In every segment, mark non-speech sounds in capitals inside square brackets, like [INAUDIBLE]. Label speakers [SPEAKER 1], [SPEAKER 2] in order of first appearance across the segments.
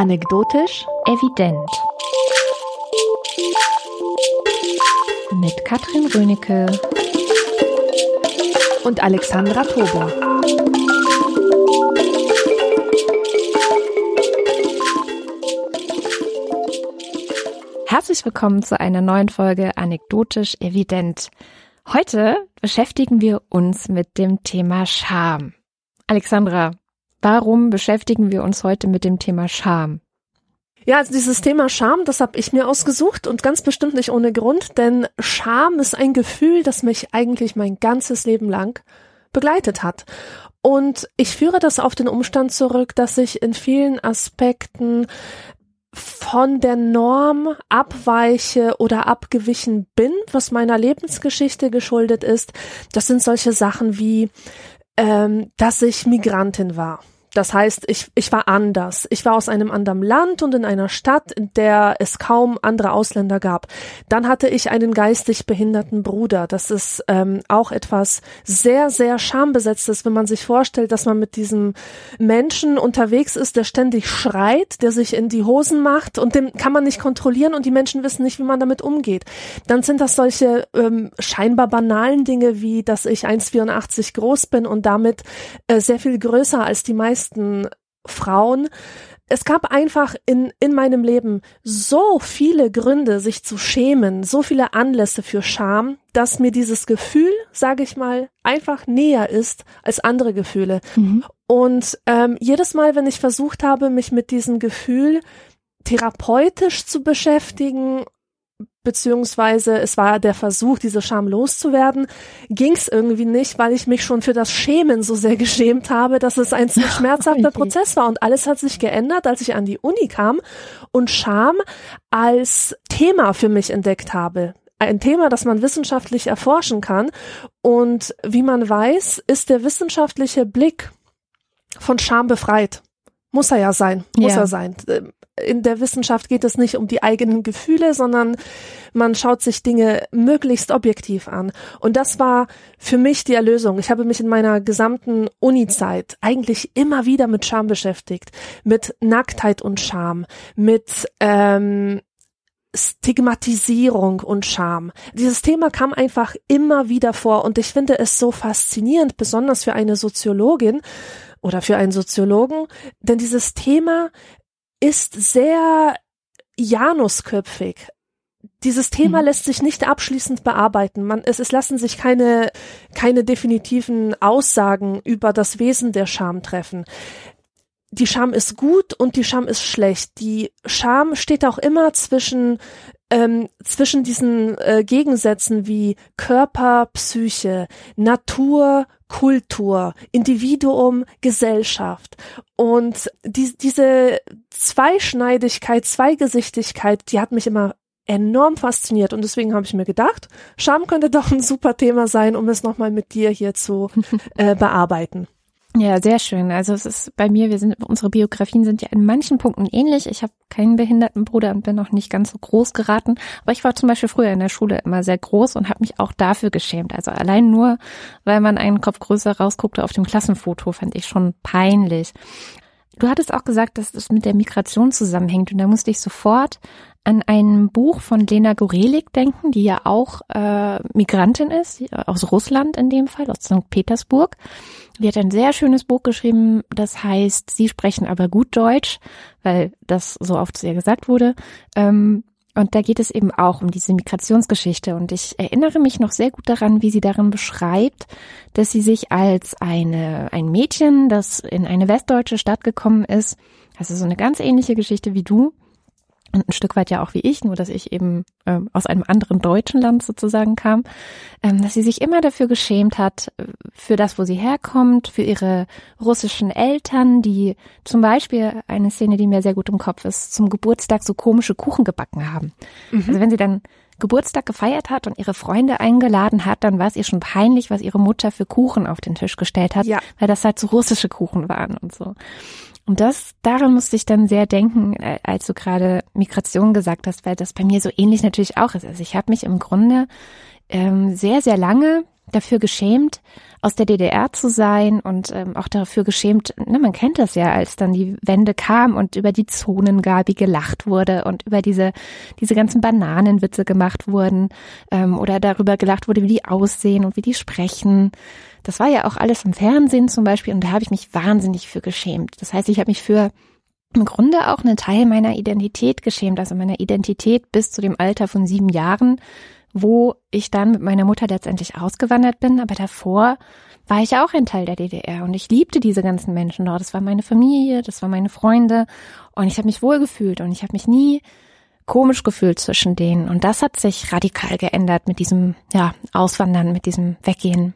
[SPEAKER 1] Anekdotisch
[SPEAKER 2] Evident. Mit Katrin Rönecke
[SPEAKER 1] und Alexandra Tober.
[SPEAKER 2] Herzlich willkommen zu einer neuen Folge Anekdotisch Evident. Heute beschäftigen wir uns mit dem Thema Scham. Alexandra, warum beschäftigen wir uns heute mit dem Thema Scham?
[SPEAKER 1] Ja, also dieses Thema Scham, das habe ich mir ausgesucht und ganz bestimmt nicht ohne Grund, denn Scham ist ein Gefühl, das mich eigentlich mein ganzes Leben lang begleitet hat. Und ich führe das auf den Umstand zurück, dass ich in vielen Aspekten von der Norm abweiche oder abgewichen bin, was meiner Lebensgeschichte geschuldet ist. Das sind solche Sachen wie, ähm, dass ich Migrantin war. Das heißt, ich, ich war anders. Ich war aus einem anderen Land und in einer Stadt, in der es kaum andere Ausländer gab. Dann hatte ich einen geistig behinderten Bruder. Das ist ähm, auch etwas sehr, sehr schambesetztes, wenn man sich vorstellt, dass man mit diesem Menschen unterwegs ist, der ständig schreit, der sich in die Hosen macht und den kann man nicht kontrollieren und die Menschen wissen nicht, wie man damit umgeht. Dann sind das solche ähm, scheinbar banalen Dinge wie, dass ich 1,84 groß bin und damit äh, sehr viel größer als die meisten meisten Frauen. Es gab einfach in, in meinem Leben so viele Gründe, sich zu schämen, so viele Anlässe für Scham, dass mir dieses Gefühl, sage ich mal, einfach näher ist als andere Gefühle. Mhm. Und ähm, jedes Mal, wenn ich versucht habe, mich mit diesem Gefühl therapeutisch zu beschäftigen beziehungsweise es war der Versuch, diese Scham loszuwerden, ging es irgendwie nicht, weil ich mich schon für das Schämen so sehr geschämt habe, dass es ein zu schmerzhafter [LAUGHS] Prozess war. Und alles hat sich geändert, als ich an die Uni kam und Scham als Thema für mich entdeckt habe. Ein Thema, das man wissenschaftlich erforschen kann. Und wie man weiß, ist der wissenschaftliche Blick von Scham befreit. Muss er ja sein, muss ja. er sein in der Wissenschaft geht es nicht um die eigenen Gefühle, sondern man schaut sich Dinge möglichst objektiv an. Und das war für mich die Erlösung. Ich habe mich in meiner gesamten Uni-Zeit eigentlich immer wieder mit Scham beschäftigt, mit Nacktheit und Scham, mit ähm, Stigmatisierung und Scham. Dieses Thema kam einfach immer wieder vor und ich finde es so faszinierend, besonders für eine Soziologin oder für einen Soziologen, denn dieses Thema ist sehr Janusköpfig. Dieses Thema mhm. lässt sich nicht abschließend bearbeiten. Man, es, es lassen sich keine, keine definitiven Aussagen über das Wesen der Scham treffen. Die Scham ist gut und die Scham ist schlecht. Die Scham steht auch immer zwischen ähm, zwischen diesen äh, Gegensätzen wie Körper, Psyche, Natur, Kultur, Individuum, Gesellschaft. Und die, diese Zweischneidigkeit, Zweigesichtigkeit, die hat mich immer enorm fasziniert und deswegen habe ich mir gedacht, Scham könnte doch ein super Thema sein, um es nochmal mit dir hier zu äh, bearbeiten.
[SPEAKER 2] Ja, sehr schön. Also es ist bei mir, wir sind, unsere Biografien sind ja in manchen Punkten ähnlich. Ich habe keinen behinderten Bruder und bin noch nicht ganz so groß geraten. Aber ich war zum Beispiel früher in der Schule immer sehr groß und habe mich auch dafür geschämt. Also allein nur, weil man einen Kopf größer rausguckte auf dem Klassenfoto, fand ich schon peinlich. Du hattest auch gesagt, dass das mit der Migration zusammenhängt und da musste ich sofort an ein Buch von Lena Gorelik denken, die ja auch äh, Migrantin ist, aus Russland in dem Fall, aus St. Petersburg. Die hat ein sehr schönes Buch geschrieben, das heißt, Sie sprechen aber gut Deutsch, weil das so oft zu ihr gesagt wurde. Ähm, und da geht es eben auch um diese Migrationsgeschichte. Und ich erinnere mich noch sehr gut daran, wie sie darin beschreibt, dass sie sich als eine, ein Mädchen, das in eine westdeutsche Stadt gekommen ist, also so eine ganz ähnliche Geschichte wie du, und ein Stück weit ja auch wie ich, nur dass ich eben ähm, aus einem anderen deutschen Land sozusagen kam, ähm, dass sie sich immer dafür geschämt hat, äh, für das, wo sie herkommt, für ihre russischen Eltern, die zum Beispiel eine Szene, die mir sehr gut im Kopf ist, zum Geburtstag so komische Kuchen gebacken haben. Mhm. Also wenn sie dann Geburtstag gefeiert hat und ihre Freunde eingeladen hat, dann war es ihr schon peinlich, was ihre Mutter für Kuchen auf den Tisch gestellt hat, ja. weil das halt so russische Kuchen waren und so. Und das, daran musste ich dann sehr denken, äh, als du gerade Migration gesagt hast, weil das bei mir so ähnlich natürlich auch ist. Also ich habe mich im Grunde ähm, sehr, sehr lange dafür geschämt, aus der DDR zu sein und ähm, auch dafür geschämt, ne, man kennt das ja, als dann die Wende kam und über die Zonengabi gelacht wurde und über diese, diese ganzen Bananenwitze gemacht wurden ähm, oder darüber gelacht wurde, wie die aussehen und wie die sprechen. Das war ja auch alles im Fernsehen zum Beispiel und da habe ich mich wahnsinnig für geschämt. Das heißt, ich habe mich für im Grunde auch einen Teil meiner Identität geschämt, also meiner Identität bis zu dem Alter von sieben Jahren, wo ich dann mit meiner Mutter letztendlich ausgewandert bin. Aber davor war ich auch ein Teil der DDR und ich liebte diese ganzen Menschen dort. Das war meine Familie, das waren meine Freunde und ich habe mich wohlgefühlt und ich habe mich nie komisch gefühlt zwischen denen. Und das hat sich radikal geändert mit diesem, ja, Auswandern, mit diesem Weggehen.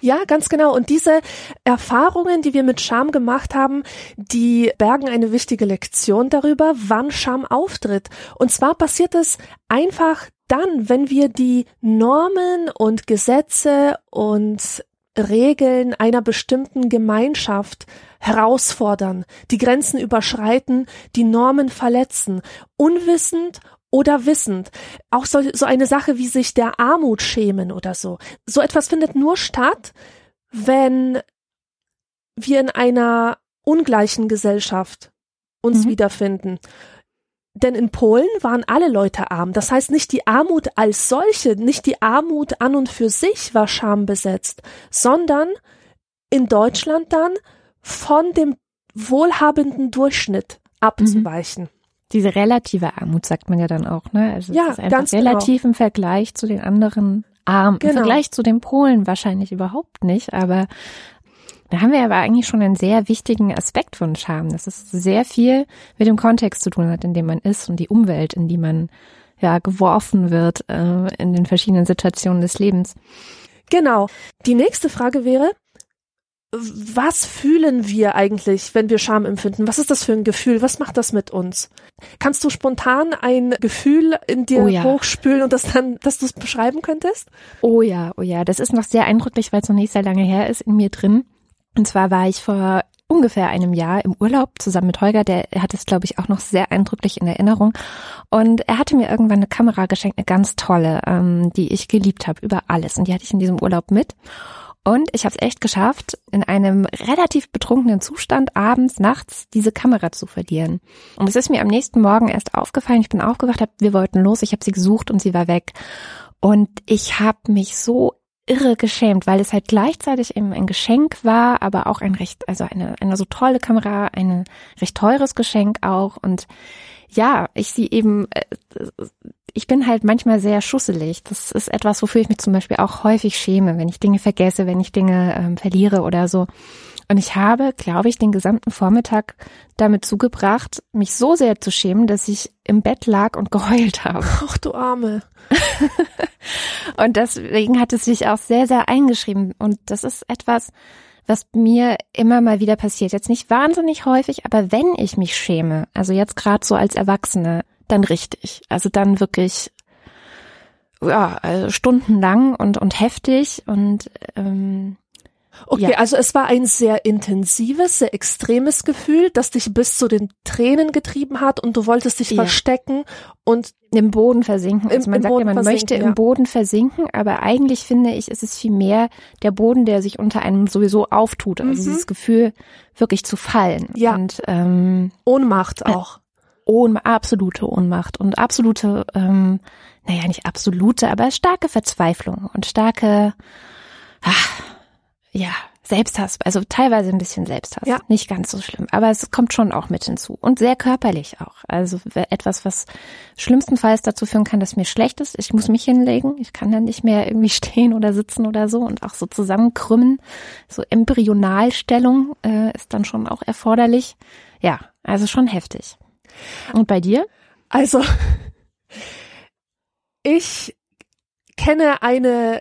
[SPEAKER 1] Ja, ganz genau. Und diese Erfahrungen, die wir mit Scham gemacht haben, die bergen eine wichtige Lektion darüber, wann Scham auftritt. Und zwar passiert es einfach dann, wenn wir die Normen und Gesetze und Regeln einer bestimmten Gemeinschaft herausfordern, die Grenzen überschreiten, die Normen verletzen, unwissend oder wissend. Auch so, so eine Sache wie sich der Armut schämen oder so. So etwas findet nur statt, wenn wir in einer ungleichen Gesellschaft uns mhm. wiederfinden. Denn in Polen waren alle Leute arm. Das heißt, nicht die Armut als solche, nicht die Armut an und für sich war schambesetzt, sondern in Deutschland dann von dem wohlhabenden Durchschnitt abzuweichen. Mhm.
[SPEAKER 2] Diese relative Armut sagt man ja dann auch, ne? Also ja, es ist einfach ganz genau. relativ genau. im Vergleich zu den anderen arm. Genau. Im Vergleich zu den Polen wahrscheinlich überhaupt nicht, aber da haben wir aber eigentlich schon einen sehr wichtigen Aspekt von Scham, dass es sehr viel mit dem Kontext zu tun hat, in dem man ist und die Umwelt, in die man ja geworfen wird äh, in den verschiedenen Situationen des Lebens.
[SPEAKER 1] Genau. Die nächste Frage wäre, was fühlen wir eigentlich, wenn wir Scham empfinden? Was ist das für ein Gefühl? Was macht das mit uns? Kannst du spontan ein Gefühl in dir oh ja. hochspülen und das dann, dass du es beschreiben könntest?
[SPEAKER 2] Oh ja, oh ja, das ist noch sehr eindrücklich, weil es noch nicht sehr lange her ist in mir drin. Und zwar war ich vor ungefähr einem Jahr im Urlaub zusammen mit Holger, der hat es, glaube ich, auch noch sehr eindrücklich in Erinnerung. Und er hatte mir irgendwann eine Kamera geschenkt, eine ganz tolle, ähm, die ich geliebt habe über alles. Und die hatte ich in diesem Urlaub mit. Und ich habe es echt geschafft, in einem relativ betrunkenen Zustand abends, nachts diese Kamera zu verlieren. Und es ist mir am nächsten Morgen erst aufgefallen. Ich bin aufgewacht, hab, wir wollten los, ich habe sie gesucht und sie war weg. Und ich habe mich so irre geschämt, weil es halt gleichzeitig eben ein Geschenk war, aber auch ein recht, also eine, eine so tolle Kamera, ein recht teures Geschenk auch. Und ja, ich sie eben, äh, ich bin halt manchmal sehr schusselig. Das ist etwas, wofür ich mich zum Beispiel auch häufig schäme, wenn ich Dinge vergesse, wenn ich Dinge ähm, verliere oder so. Und ich habe, glaube ich, den gesamten Vormittag damit zugebracht, mich so sehr zu schämen, dass ich im Bett lag und [LAUGHS] geheult habe.
[SPEAKER 1] Ach du Arme. [LAUGHS]
[SPEAKER 2] und deswegen hat es sich auch sehr, sehr eingeschrieben. Und das ist etwas, was mir immer mal wieder passiert. Jetzt nicht wahnsinnig häufig, aber wenn ich mich schäme, also jetzt gerade so als Erwachsene, dann richtig. Also dann wirklich ja, also stundenlang und und heftig und ähm,
[SPEAKER 1] Okay, ja. also es war ein sehr intensives, sehr extremes Gefühl, das dich bis zu den Tränen getrieben hat und du wolltest dich ja. verstecken und
[SPEAKER 2] im Boden versinken. Also man sagt Boden ja, man möchte ja. im Boden versinken, aber eigentlich finde ich, ist es viel mehr der Boden, der sich unter einem sowieso auftut. Also mhm. dieses Gefühl, wirklich zu fallen.
[SPEAKER 1] Ja. Und ähm, Ohnmacht äh, auch.
[SPEAKER 2] Ohn, absolute Ohnmacht und absolute, ähm, naja, nicht absolute, aber starke Verzweiflung und starke, ach, ja, Selbsthass, also teilweise ein bisschen Selbsthass. Ja. Nicht ganz so schlimm, aber es kommt schon auch mit hinzu. Und sehr körperlich auch. Also etwas, was schlimmstenfalls dazu führen kann, dass mir schlecht ist. Ich muss mich hinlegen. Ich kann dann nicht mehr irgendwie [LAUGHS] stehen oder sitzen oder so und auch so zusammenkrümmen. So Embryonalstellung äh, ist dann schon auch erforderlich. Ja, also schon heftig. Und bei dir?
[SPEAKER 1] Also, ich kenne eine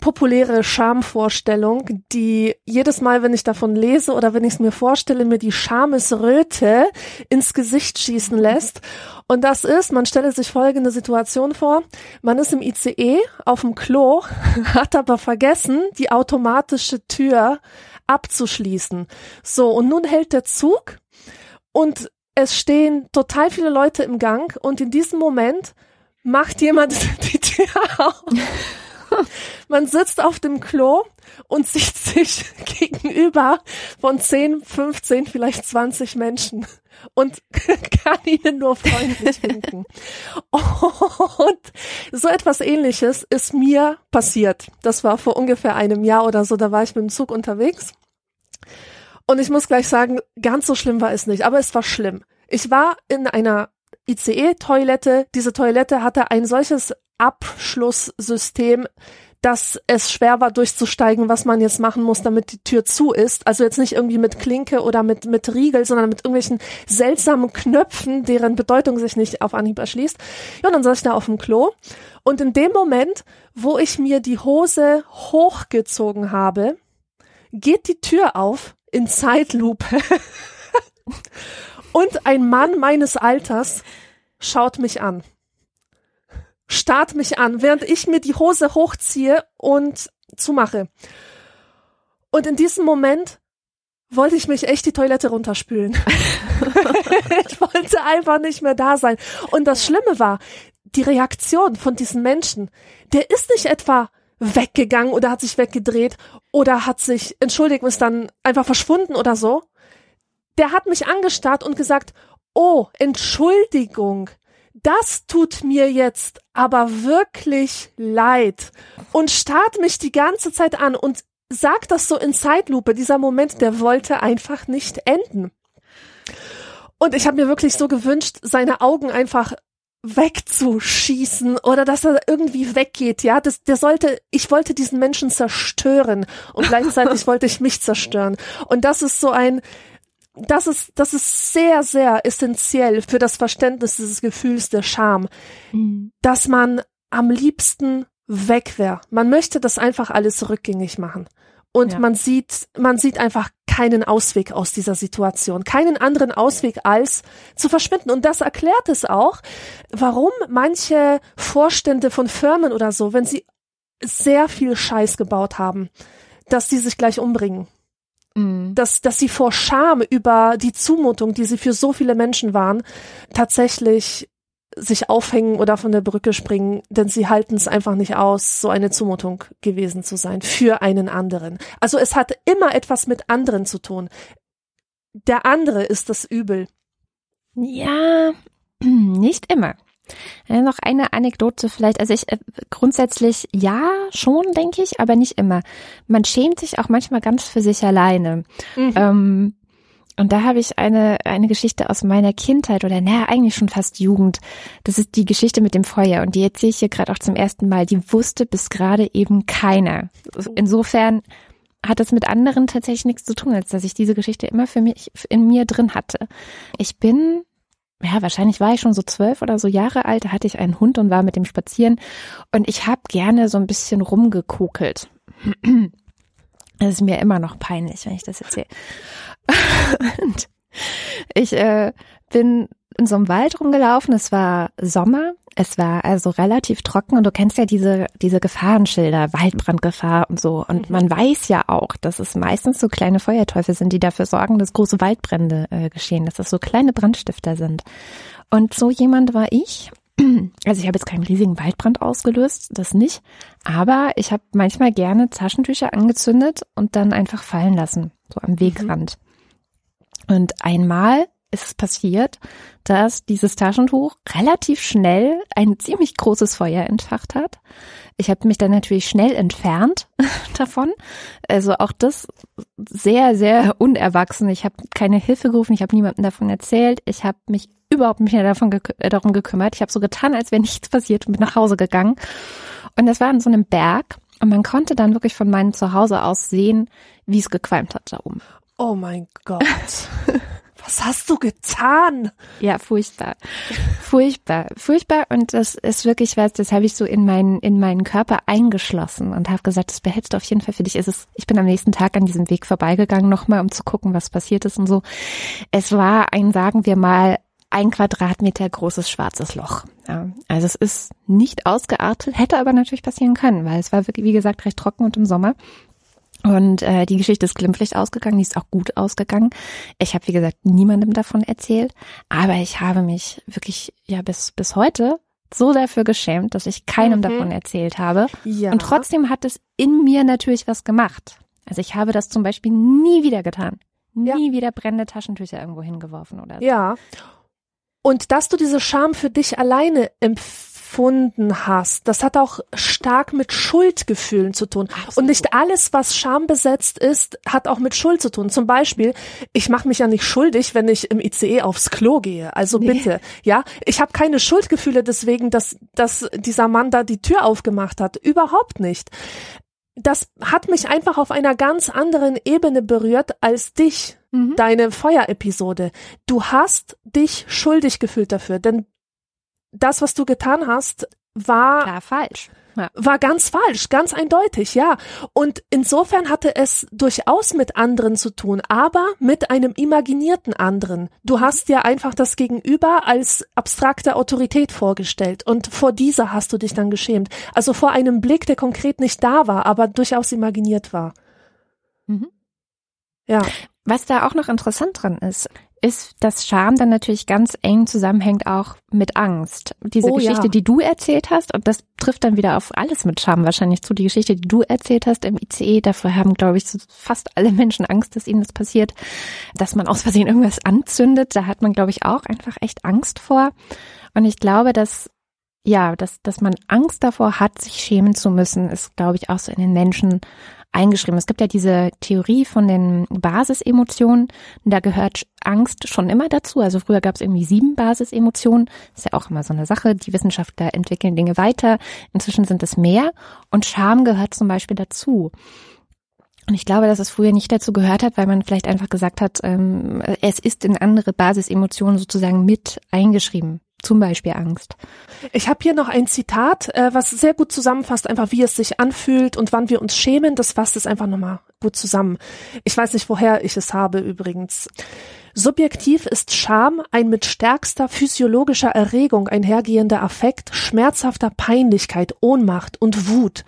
[SPEAKER 1] populäre Schamvorstellung, die jedes Mal, wenn ich davon lese oder wenn ich es mir vorstelle, mir die Schamesröte ins Gesicht schießen lässt. Und das ist, man stelle sich folgende Situation vor. Man ist im ICE auf dem Klo, [LAUGHS] hat aber vergessen, die automatische Tür abzuschließen. So, und nun hält der Zug und es stehen total viele Leute im Gang und in diesem Moment macht jemand [LAUGHS] die Tür auf. Man sitzt auf dem Klo und sieht sich [LAUGHS] gegenüber von 10, 15, vielleicht 20 Menschen und [LAUGHS] kann ihnen nur freundlich winken. Und so etwas ähnliches ist mir passiert. Das war vor ungefähr einem Jahr oder so, da war ich mit dem Zug unterwegs. Und ich muss gleich sagen, ganz so schlimm war es nicht, aber es war schlimm. Ich war in einer ICE-Toilette. Diese Toilette hatte ein solches Abschlusssystem, dass es schwer war durchzusteigen, was man jetzt machen muss, damit die Tür zu ist. Also jetzt nicht irgendwie mit Klinke oder mit, mit Riegel, sondern mit irgendwelchen seltsamen Knöpfen, deren Bedeutung sich nicht auf Anhieb erschließt. Ja, und dann saß ich da auf dem Klo. Und in dem Moment, wo ich mir die Hose hochgezogen habe, geht die Tür auf in Zeitlupe. und ein Mann meines Alters schaut mich an starrt mich an, während ich mir die Hose hochziehe und zumache. Und in diesem Moment wollte ich mich echt die Toilette runterspülen. [LAUGHS] ich wollte einfach nicht mehr da sein. Und das Schlimme war, die Reaktion von diesen Menschen, der ist nicht etwa weggegangen oder hat sich weggedreht oder hat sich, entschuldigt, ist dann einfach verschwunden oder so. Der hat mich angestarrt und gesagt, oh, Entschuldigung, das tut mir jetzt aber wirklich leid und starrt mich die ganze Zeit an und sagt das so in Zeitlupe. Dieser Moment, der wollte einfach nicht enden. Und ich habe mir wirklich so gewünscht, seine Augen einfach wegzuschießen oder dass er irgendwie weggeht, ja, das, der sollte, ich wollte diesen Menschen zerstören und [LAUGHS] gleichzeitig wollte ich mich zerstören. Und das ist so ein, das ist, das ist sehr, sehr essentiell für das Verständnis dieses Gefühls der Scham, mhm. dass man am liebsten weg wäre. Man möchte das einfach alles rückgängig machen. Und ja. man sieht, man sieht einfach keinen Ausweg aus dieser Situation, keinen anderen Ausweg als zu verschwinden. Und das erklärt es auch, warum manche Vorstände von Firmen oder so, wenn sie sehr viel Scheiß gebaut haben, dass sie sich gleich umbringen. Mhm. Dass, dass sie vor Scham über die Zumutung, die sie für so viele Menschen waren, tatsächlich sich aufhängen oder von der Brücke springen, denn sie halten es einfach nicht aus, so eine Zumutung gewesen zu sein für einen anderen. Also es hat immer etwas mit anderen zu tun. Der andere ist das Übel.
[SPEAKER 2] Ja, [CLEARS THROAT] nicht immer. Ja, noch eine Anekdote vielleicht. Also ich äh, grundsätzlich ja schon, denke ich, aber nicht immer. Man schämt sich auch manchmal ganz für sich alleine. Mhm. Ähm, und da habe ich eine, eine Geschichte aus meiner Kindheit oder naja, eigentlich schon fast Jugend. Das ist die Geschichte mit dem Feuer und die erzähle ich hier gerade auch zum ersten Mal. Die wusste bis gerade eben keiner. Insofern hat das mit anderen tatsächlich nichts zu tun, als dass ich diese Geschichte immer für mich in mir drin hatte. Ich bin ja, wahrscheinlich war ich schon so zwölf oder so Jahre alt, da hatte ich einen Hund und war mit dem spazieren und ich habe gerne so ein bisschen rumgekokelt. [CLEARS THROAT] Das ist mir immer noch peinlich, wenn ich das erzähle. [LAUGHS] Und ich äh, bin in so einem Wald rumgelaufen, es war Sommer, es war also relativ trocken und du kennst ja diese, diese Gefahrenschilder, Waldbrandgefahr und so. Und mhm. man weiß ja auch, dass es meistens so kleine Feuerteufel sind, die dafür sorgen, dass große Waldbrände äh, geschehen, dass das so kleine Brandstifter sind. Und so jemand war ich. [CLEARS THROAT] Also ich habe jetzt keinen riesigen Waldbrand ausgelöst, das nicht. Aber ich habe manchmal gerne Taschentücher angezündet und dann einfach fallen lassen, so am mhm. Wegrand. Mhm. Und einmal ist es passiert, dass dieses Taschentuch relativ schnell ein ziemlich großes Feuer entfacht hat. Ich habe mich dann natürlich schnell entfernt [LAUGHS] davon. Also auch das sehr, sehr unerwachsen. Ich habe keine Hilfe gerufen, ich habe niemandem davon erzählt. Ich habe mich überhaupt nicht mehr davon gekü äh, darum gekümmert. Ich habe so getan, als wäre [LAUGHS] nichts passiert und bin nach Hause gegangen. Und das war an so einem Berg und man konnte dann wirklich von meinem Zuhause aus sehen, wie es gequalmt hat da oben.
[SPEAKER 1] Oh mein Gott. Was hast du getan?
[SPEAKER 2] Ja, furchtbar. Furchtbar. Furchtbar. Und das ist wirklich was, das habe ich so in meinen, in meinen Körper eingeschlossen und habe gesagt, das behältst du auf jeden Fall für dich. Es ist, ich bin am nächsten Tag an diesem Weg vorbeigegangen, nochmal, um zu gucken, was passiert ist und so. Es war ein, sagen wir mal, ein Quadratmeter großes schwarzes Loch. Ja, also es ist nicht ausgeartet, hätte aber natürlich passieren können, weil es war wirklich, wie gesagt, recht trocken und im Sommer. Und äh, die Geschichte ist glimpflich ausgegangen, die ist auch gut ausgegangen. Ich habe, wie gesagt, niemandem davon erzählt, aber ich habe mich wirklich ja bis bis heute so dafür geschämt, dass ich keinem
[SPEAKER 1] Mhm.
[SPEAKER 2] davon erzählt habe.
[SPEAKER 1] Ja.
[SPEAKER 2] Und trotzdem hat es in mir natürlich was gemacht. Also ich habe das zum Beispiel nie wieder getan.
[SPEAKER 1] Ja.
[SPEAKER 2] Nie wieder brennende Taschentücher irgendwo hingeworfen oder so.
[SPEAKER 1] Ja. Und dass du diese Scham für dich alleine empfunden hast, das hat auch stark mit Schuldgefühlen zu tun. Und nicht alles, was schambesetzt ist, hat auch mit Schuld zu tun. Zum Beispiel, ich mache mich ja nicht schuldig, wenn ich im ICE aufs Klo gehe. Also bitte, ja, ich habe keine Schuldgefühle deswegen, dass, dass dieser Mann da die Tür aufgemacht hat. Überhaupt nicht. Das hat mich einfach auf einer ganz anderen Ebene berührt als dich
[SPEAKER 2] Mhm.
[SPEAKER 1] deine Feuerepisode. Du hast dich schuldig gefühlt dafür, denn das, was du getan hast, war
[SPEAKER 2] Klar, falsch. Ja.
[SPEAKER 1] war ganz falsch, ganz eindeutig, ja. Und insofern hatte es durchaus mit anderen zu tun, aber mit einem imaginierten anderen. Du hast dir einfach das Gegenüber als abstrakte Autorität vorgestellt und vor dieser hast du dich dann geschämt. Also vor einem Blick, der konkret nicht da war, aber durchaus imaginiert war.
[SPEAKER 2] Mhm.
[SPEAKER 1] Ja.
[SPEAKER 2] Was da auch noch interessant dran ist, ist, dass Scham dann natürlich ganz eng zusammenhängt auch mit Angst. Diese
[SPEAKER 1] Oh,
[SPEAKER 2] Geschichte,
[SPEAKER 1] ja.
[SPEAKER 2] die du erzählt hast, und das trifft dann wieder auf alles mit Scham wahrscheinlich zu. Die Geschichte, die du erzählt hast im ICE, dafür haben, glaube ich, so fast alle Menschen Angst, dass ihnen das passiert, dass man aus Versehen irgendwas anzündet. Da hat man, glaube ich, auch einfach echt Angst vor. Und ich glaube, dass ja, dass, dass man Angst davor hat, sich schämen zu müssen, ist, glaube ich, auch so in den Menschen eingeschrieben. Es gibt ja diese Theorie von den Basisemotionen. Da gehört Angst schon immer dazu. Also früher gab es irgendwie sieben Basisemotionen. Ist ja auch immer so eine Sache. Die Wissenschaftler entwickeln Dinge weiter. Inzwischen sind es mehr. Und Scham gehört zum Beispiel dazu. Und ich glaube, dass es früher nicht dazu gehört hat, weil man vielleicht einfach gesagt hat, ähm, es ist in andere Basisemotionen sozusagen mit eingeschrieben. Zum Beispiel Angst.
[SPEAKER 1] Ich habe hier noch ein Zitat, äh, was sehr gut zusammenfasst, einfach wie es sich anfühlt und wann wir uns schämen. Das fasst es einfach nochmal gut zusammen. Ich weiß nicht, woher ich es habe übrigens. Subjektiv ist Scham ein mit stärkster physiologischer Erregung einhergehender Affekt schmerzhafter Peinlichkeit, Ohnmacht und Wut.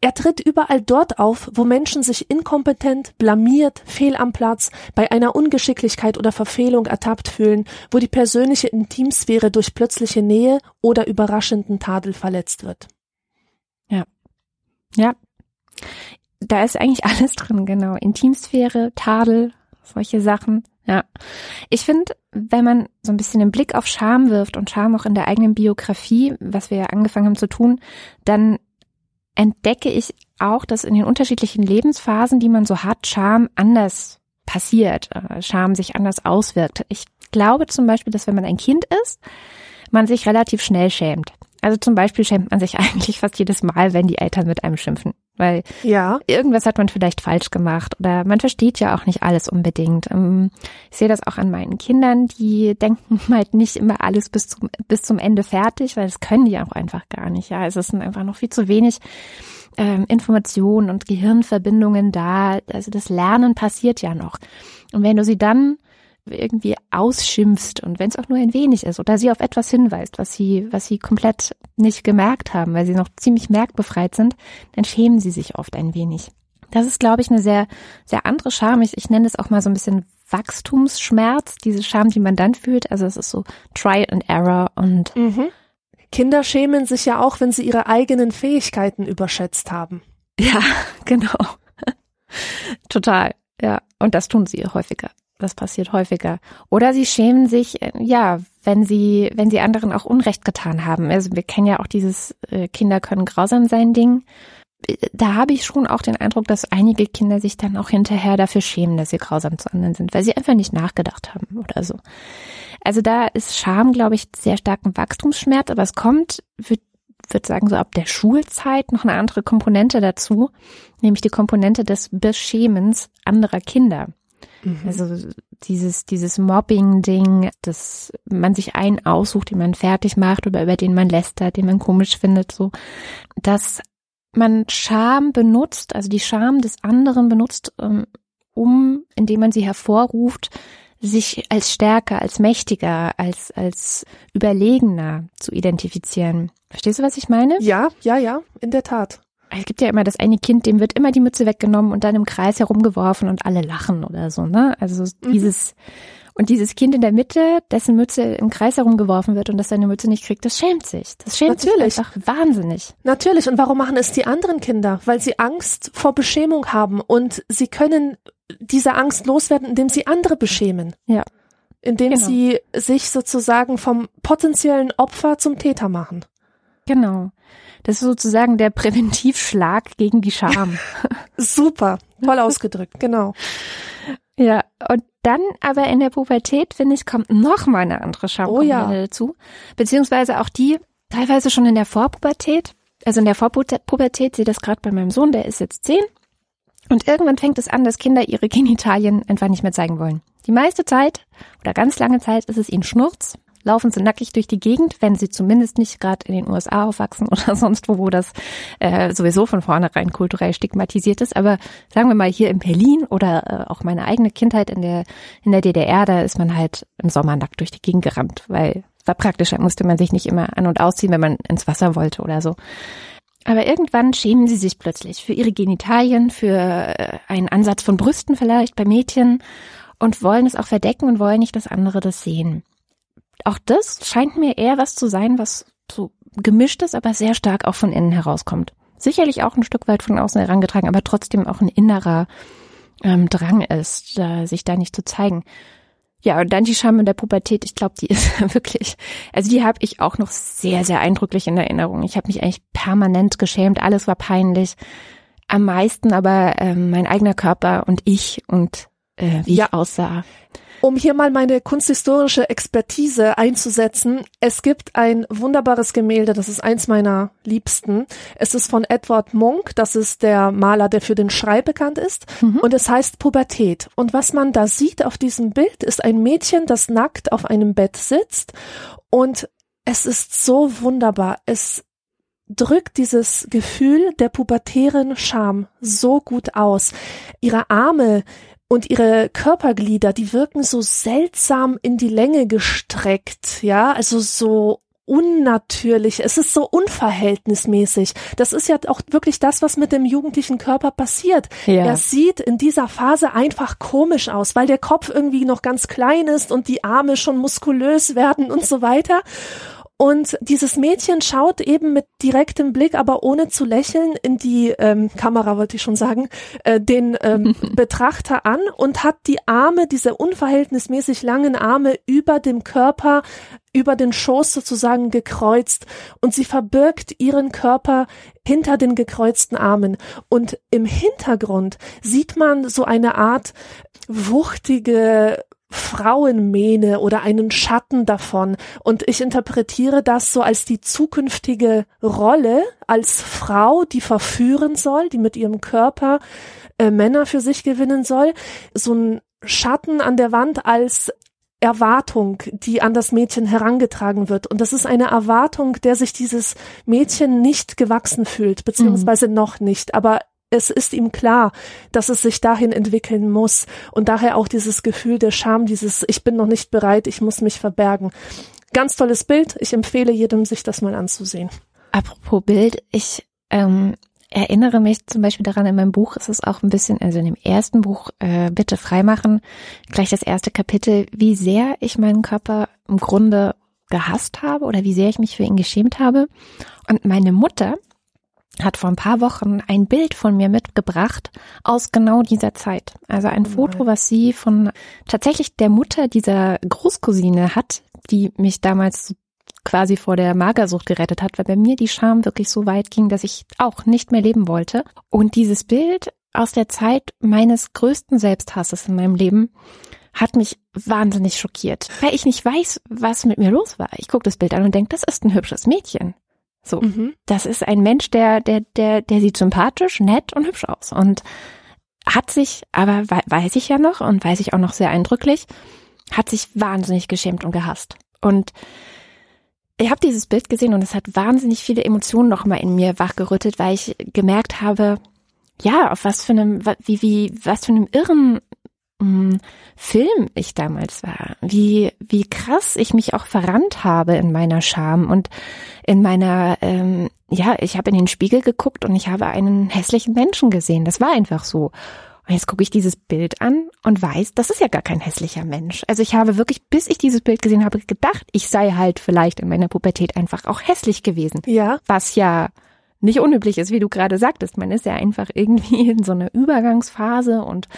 [SPEAKER 1] Er tritt überall dort auf, wo Menschen sich inkompetent, blamiert, fehl am Platz, bei einer Ungeschicklichkeit oder Verfehlung ertappt fühlen, wo die persönliche Intimsphäre durch plötzliche Nähe oder überraschenden Tadel verletzt wird.
[SPEAKER 2] Ja. Da ist eigentlich [LAUGHS] alles drin, genau. Intimsphäre, Tadel, solche Sachen. Ja. Ich finde, wenn man so ein bisschen den Blick auf Scham wirft und Scham auch in der eigenen Biografie, was wir ja angefangen haben zu tun, dann entdecke ich auch, dass in den unterschiedlichen Lebensphasen, die man so hat, Scham anders passiert, äh, Scham sich anders auswirkt. Ich glaube zum Beispiel, dass wenn man ein Kind ist, man sich relativ schnell schämt. Also zum Beispiel schämt man sich [LAUGHS] eigentlich fast jedes Mal, wenn die Eltern mit einem schimpfen, weil
[SPEAKER 1] Ja,
[SPEAKER 2] irgendwas hat man vielleicht falsch gemacht oder man versteht ja auch nicht alles unbedingt. Ähm, Ich sehe das auch an meinen Kindern, die denken [LAUGHS] halt nicht immer alles bis zum, bis zum Ende fertig, weil das können die auch einfach gar nicht. Ja, es sind einfach noch viel zu wenig ähm, Informationen und Gehirnverbindungen da. Also das Lernen passiert ja noch. Und wenn du sie dann irgendwie ausschimpfst und wenn es auch nur ein wenig ist oder sie auf etwas hinweist, was sie, was sie komplett nicht gemerkt haben, weil sie noch ziemlich merkbefreit sind, dann schämen sie sich oft ein wenig. Das ist, glaube ich, eine sehr, sehr andere Scham. Ich, ich nenne es auch mal so ein bisschen Wachstumsschmerz, diese Scham, die man dann fühlt. Also es ist so Trial and Error und
[SPEAKER 1] mhm. Kinder schämen sich ja auch, wenn sie ihre eigenen Fähigkeiten überschätzt haben.
[SPEAKER 2] ja, [LAUGHS] genau. Total. Ja. Und das tun sie häufiger. Das passiert häufiger. Oder sie schämen sich, äh, ja, wenn sie, wenn sie anderen auch Unrecht getan haben. Also wir kennen ja auch dieses äh, Kinder können grausam sein Ding. Äh, Da habe ich schon auch den Eindruck, dass einige Kinder sich dann auch hinterher dafür schämen, dass sie grausam zu anderen sind, weil sie einfach nicht nachgedacht haben oder so. Also da ist Scham, glaube ich, sehr stark ein Wachstumsschmerz, aber es kommt, würde sagen, so ab der Schulzeit noch eine andere Komponente dazu, nämlich die Komponente des Beschämens anderer Kinder. Also dieses, dieses Mobbing-Ding, dass man sich einen aussucht, den man fertig macht oder über den man lästert, den man komisch findet, so, dass man Scham benutzt, also die Scham des anderen benutzt, ähm, um, indem man sie hervorruft, sich als stärker, als mächtiger, als, als überlegener zu identifizieren. Verstehst du, was ich meine?
[SPEAKER 1] Ja, ja, ja, in der Tat.
[SPEAKER 2] Es gibt ja immer das eine Kind, dem wird immer die Mütze weggenommen und dann im Kreis herumgeworfen und alle lachen oder so, ne? Also dieses, Und dieses Kind in der Mitte, dessen Mütze im Kreis herumgeworfen wird und das seine Mütze nicht kriegt, das schämt sich. Das schämt
[SPEAKER 1] Natürlich.
[SPEAKER 2] sich einfach wahnsinnig.
[SPEAKER 1] Natürlich. Und warum machen es die anderen Kinder? Weil sie Angst vor Beschämung haben und sie können diese Angst loswerden, indem sie andere beschämen.
[SPEAKER 2] Ja.
[SPEAKER 1] Indem
[SPEAKER 2] Genau.
[SPEAKER 1] sie sich sozusagen vom potenziellen Opfer zum Täter machen.
[SPEAKER 2] Genau. Das ist sozusagen der Präventivschlag gegen die Scham. [LAUGHS]
[SPEAKER 1] Super. Toll ausgedrückt. Genau.
[SPEAKER 2] Ja, und dann aber in der Pubertät, finde ich, kommt noch mal eine andere Schamkomponente
[SPEAKER 1] Oh ja.
[SPEAKER 2] dazu. Beziehungsweise auch die teilweise schon in der Vorpubertät. Also in der Vorpubertät, sehe das gerade bei meinem Sohn, der ist jetzt zehn. Und irgendwann fängt es an, dass Kinder ihre Genitalien einfach nicht mehr zeigen wollen. Die meiste Zeit oder ganz lange Zeit ist es ihnen Schnurz. Laufen sie nackig durch die Gegend, wenn sie zumindest nicht gerade in den USA aufwachsen [LAUGHS] oder sonst wo, wo das äh, sowieso von vornherein kulturell stigmatisiert ist. Aber sagen wir mal hier in Berlin oder äh, auch meine eigene Kindheit in der in der DDR, da ist man halt im Sommer nackt durch die Gegend gerannt, weil war praktischer, musste man sich nicht immer an und ausziehen, wenn man ins Wasser wollte oder so. Aber irgendwann schämen sie sich plötzlich für ihre Genitalien, für äh, einen Ansatz von Brüsten vielleicht bei Mädchen und wollen es auch verdecken und wollen nicht, dass andere das sehen. Auch das scheint mir eher was zu sein, was so gemischt ist, aber sehr stark auch von innen herauskommt. Sicherlich auch ein Stück weit von außen herangetragen, aber trotzdem auch ein innerer ähm, Drang ist, da, sich da nicht zu zeigen. Ja, und dann die Scham in der Pubertät, ich glaube, die [LAUGHS] ist wirklich, also die habe ich auch noch sehr, sehr eindrücklich in Erinnerung. Ich habe mich eigentlich permanent geschämt, alles war peinlich. Am meisten aber ähm, mein eigener Körper und ich und äh, wie
[SPEAKER 1] Ja.
[SPEAKER 2] ich aussah.
[SPEAKER 1] Um hier mal meine kunsthistorische Expertise einzusetzen, es gibt ein wunderbares Gemälde, das ist eins meiner liebsten. Es ist von Edward Munch, das ist der Maler, der für den Schrei bekannt ist, und es heißt Pubertät. Und was man da sieht auf diesem Bild, ist ein Mädchen, das nackt auf einem Bett sitzt und es ist so wunderbar. Es drückt dieses Gefühl der pubertären Scham so gut aus. Ihre Arme und ihre Körperglieder, die wirken so seltsam in die Länge gestreckt, ja, also so unnatürlich, es ist so unverhältnismäßig. Das ist ja auch wirklich das, was mit dem jugendlichen Körper passiert.
[SPEAKER 2] Ja.
[SPEAKER 1] Er sieht in dieser Phase einfach komisch aus, weil der Kopf irgendwie noch ganz klein ist und die Arme schon muskulös werden und so weiter. Und dieses Mädchen schaut eben mit direktem Blick, aber ohne zu lächeln, in die ähm, Kamera, wollte ich schon sagen, äh, den ähm, [LAUGHS] Betrachter an und hat die Arme, diese unverhältnismäßig langen Arme über dem Körper, über den Schoß sozusagen gekreuzt und sie verbirgt ihren Körper hinter den gekreuzten Armen. Und im Hintergrund sieht man so eine Art wuchtige Frauenmähne oder einen Schatten davon. Und ich interpretiere das so als die zukünftige Rolle als Frau, die verführen soll, die mit ihrem Körper äh, Männer für sich gewinnen soll. So ein Schatten an der Wand als Erwartung, die an das Mädchen herangetragen wird. Und das ist eine Erwartung, der sich dieses Mädchen nicht gewachsen fühlt, beziehungsweise noch nicht. Aber es ist ihm klar, dass es sich dahin entwickeln muss. Und daher auch dieses Gefühl der Scham, dieses Ich bin noch nicht bereit, ich muss mich verbergen. Ganz tolles Bild. Ich empfehle jedem, sich das mal anzusehen.
[SPEAKER 2] Apropos Bild, ich ähm, erinnere mich zum Beispiel daran, in meinem Buch ist es auch ein bisschen, also in dem ersten Buch, äh, Bitte freimachen, gleich das erste Kapitel, wie sehr ich meinen Körper im Grunde gehasst habe oder wie sehr ich mich für ihn geschämt habe. Und meine Mutter hat vor ein paar Wochen ein Bild von mir mitgebracht aus genau dieser Zeit. Also ein Foto, was sie von tatsächlich der Mutter dieser Großcousine hat, die mich damals quasi vor der Magersucht gerettet hat, weil bei mir die Scham wirklich so weit ging, dass ich auch nicht mehr leben wollte. Und dieses Bild aus der Zeit meines größten Selbsthasses in meinem Leben hat mich wahnsinnig schockiert, weil ich nicht weiß, was mit mir los war. Ich gucke das Bild an und denke, das ist ein hübsches Mädchen. So,
[SPEAKER 1] Mhm.
[SPEAKER 2] das ist ein Mensch, der, der, der, der sieht sympathisch, nett und hübsch aus und hat sich, aber wei- weiß ich ja noch und weiß ich auch noch sehr eindrücklich, hat sich wahnsinnig geschämt und gehasst. Und ich habe dieses Bild gesehen und es hat wahnsinnig viele Emotionen nochmal in mir wachgerüttelt, weil ich gemerkt habe, ja, auf was für einem, wie, wie, was für einem irren mh, Film ich damals war, wie, wie krass ich mich auch verrannt habe in meiner Scham und in meiner, ähm, ja, ich habe in den Spiegel geguckt und ich habe einen hässlichen Menschen gesehen. Das war einfach so. Und jetzt gucke ich dieses Bild an und weiß, das ist ja gar kein hässlicher Mensch. Also ich habe wirklich, bis ich dieses Bild gesehen habe, gedacht, ich sei halt vielleicht in meiner Pubertät einfach auch hässlich gewesen.
[SPEAKER 1] Ja.
[SPEAKER 2] Was ja nicht unüblich ist, wie du gerade sagtest. Man ist ja einfach irgendwie in so einer Übergangsphase und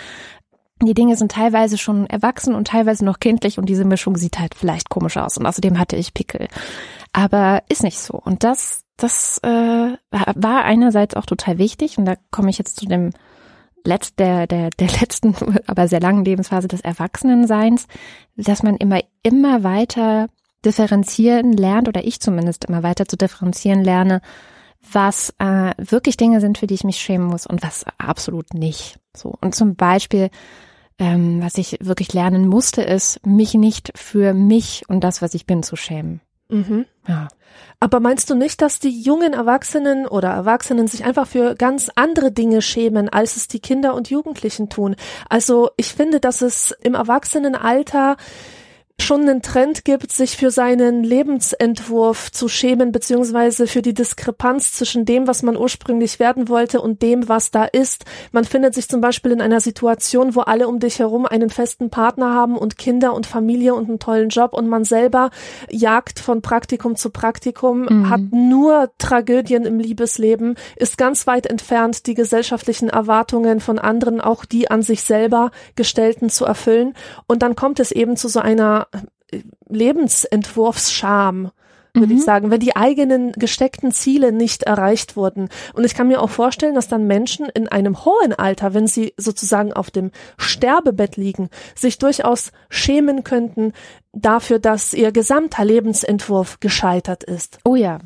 [SPEAKER 2] die Dinge sind teilweise schon erwachsen und teilweise noch kindlich und diese Mischung sieht halt vielleicht komisch aus. Und außerdem hatte ich Pickel. Aber ist nicht so. Und das, das äh, war einerseits auch total wichtig. Und da komme ich jetzt zu dem letzt, der, der, der [LAUGHS] letzten, aber sehr langen Lebensphase des Erwachsenenseins, dass man immer, immer weiter differenzieren lernt, oder ich zumindest immer weiter zu differenzieren lerne, was äh, wirklich Dinge sind, für die ich mich schämen muss und was absolut nicht. So. Und zum Beispiel, ähm, was ich wirklich lernen musste, ist, mich nicht für mich und das, was ich bin, zu schämen.
[SPEAKER 1] Mhm.
[SPEAKER 2] Ja.
[SPEAKER 1] Aber meinst du nicht, dass die jungen Erwachsenen oder Erwachsenen sich einfach für ganz andere Dinge schämen, als es die Kinder und Jugendlichen tun? Also ich finde, dass es im Erwachsenenalter schon einen Trend gibt, sich für seinen Lebensentwurf zu schämen, beziehungsweise für die Diskrepanz zwischen dem, was man ursprünglich werden wollte und dem, was da ist. Man findet sich zum Beispiel in einer Situation, wo alle um dich herum einen festen Partner haben und Kinder und Familie und einen tollen Job und man selber jagt von Praktikum zu Praktikum, mhm. hat nur Tragödien im Liebesleben, ist ganz weit entfernt, die gesellschaftlichen Erwartungen von anderen, auch die an sich selber gestellten, zu erfüllen. Und dann kommt es eben zu so einer Lebensentwurfsscham, würde mhm. ich sagen, wenn die eigenen gesteckten Ziele nicht erreicht wurden. Und ich kann mir auch vorstellen, dass dann Menschen in einem hohen Alter, wenn sie sozusagen auf dem Sterbebett liegen, sich durchaus schämen könnten dafür, dass ihr gesamter Lebensentwurf gescheitert ist.
[SPEAKER 2] Oh ja.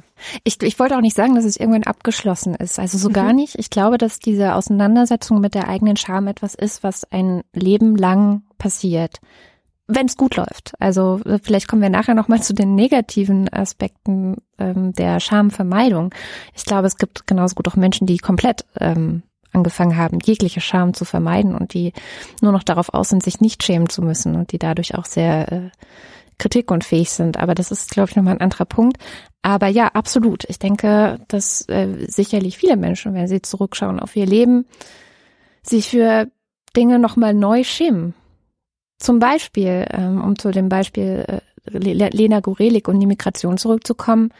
[SPEAKER 2] Ich, ich wollte auch nicht sagen, dass es irgendwann abgeschlossen ist. Also so mhm. gar nicht. Ich glaube, dass diese Auseinandersetzung mit der eigenen Scham etwas ist, was ein Leben lang passiert wenn es gut läuft. Also vielleicht kommen wir nachher nochmal zu den negativen Aspekten ähm, der Schamvermeidung. Ich glaube, es gibt genauso gut auch Menschen, die komplett ähm, angefangen haben, jegliche Scham zu vermeiden und die nur noch darauf aus sind, sich nicht schämen zu müssen und die dadurch auch sehr äh, kritikunfähig sind. Aber das ist, glaube ich, nochmal ein anderer Punkt. Aber ja, absolut. Ich denke, dass äh, sicherlich viele Menschen, wenn sie zurückschauen auf ihr Leben, sich für Dinge nochmal neu schämen zum Beispiel, ähm, um zu dem Beispiel äh, Lena Gorelik und die Migration zurückzukommen,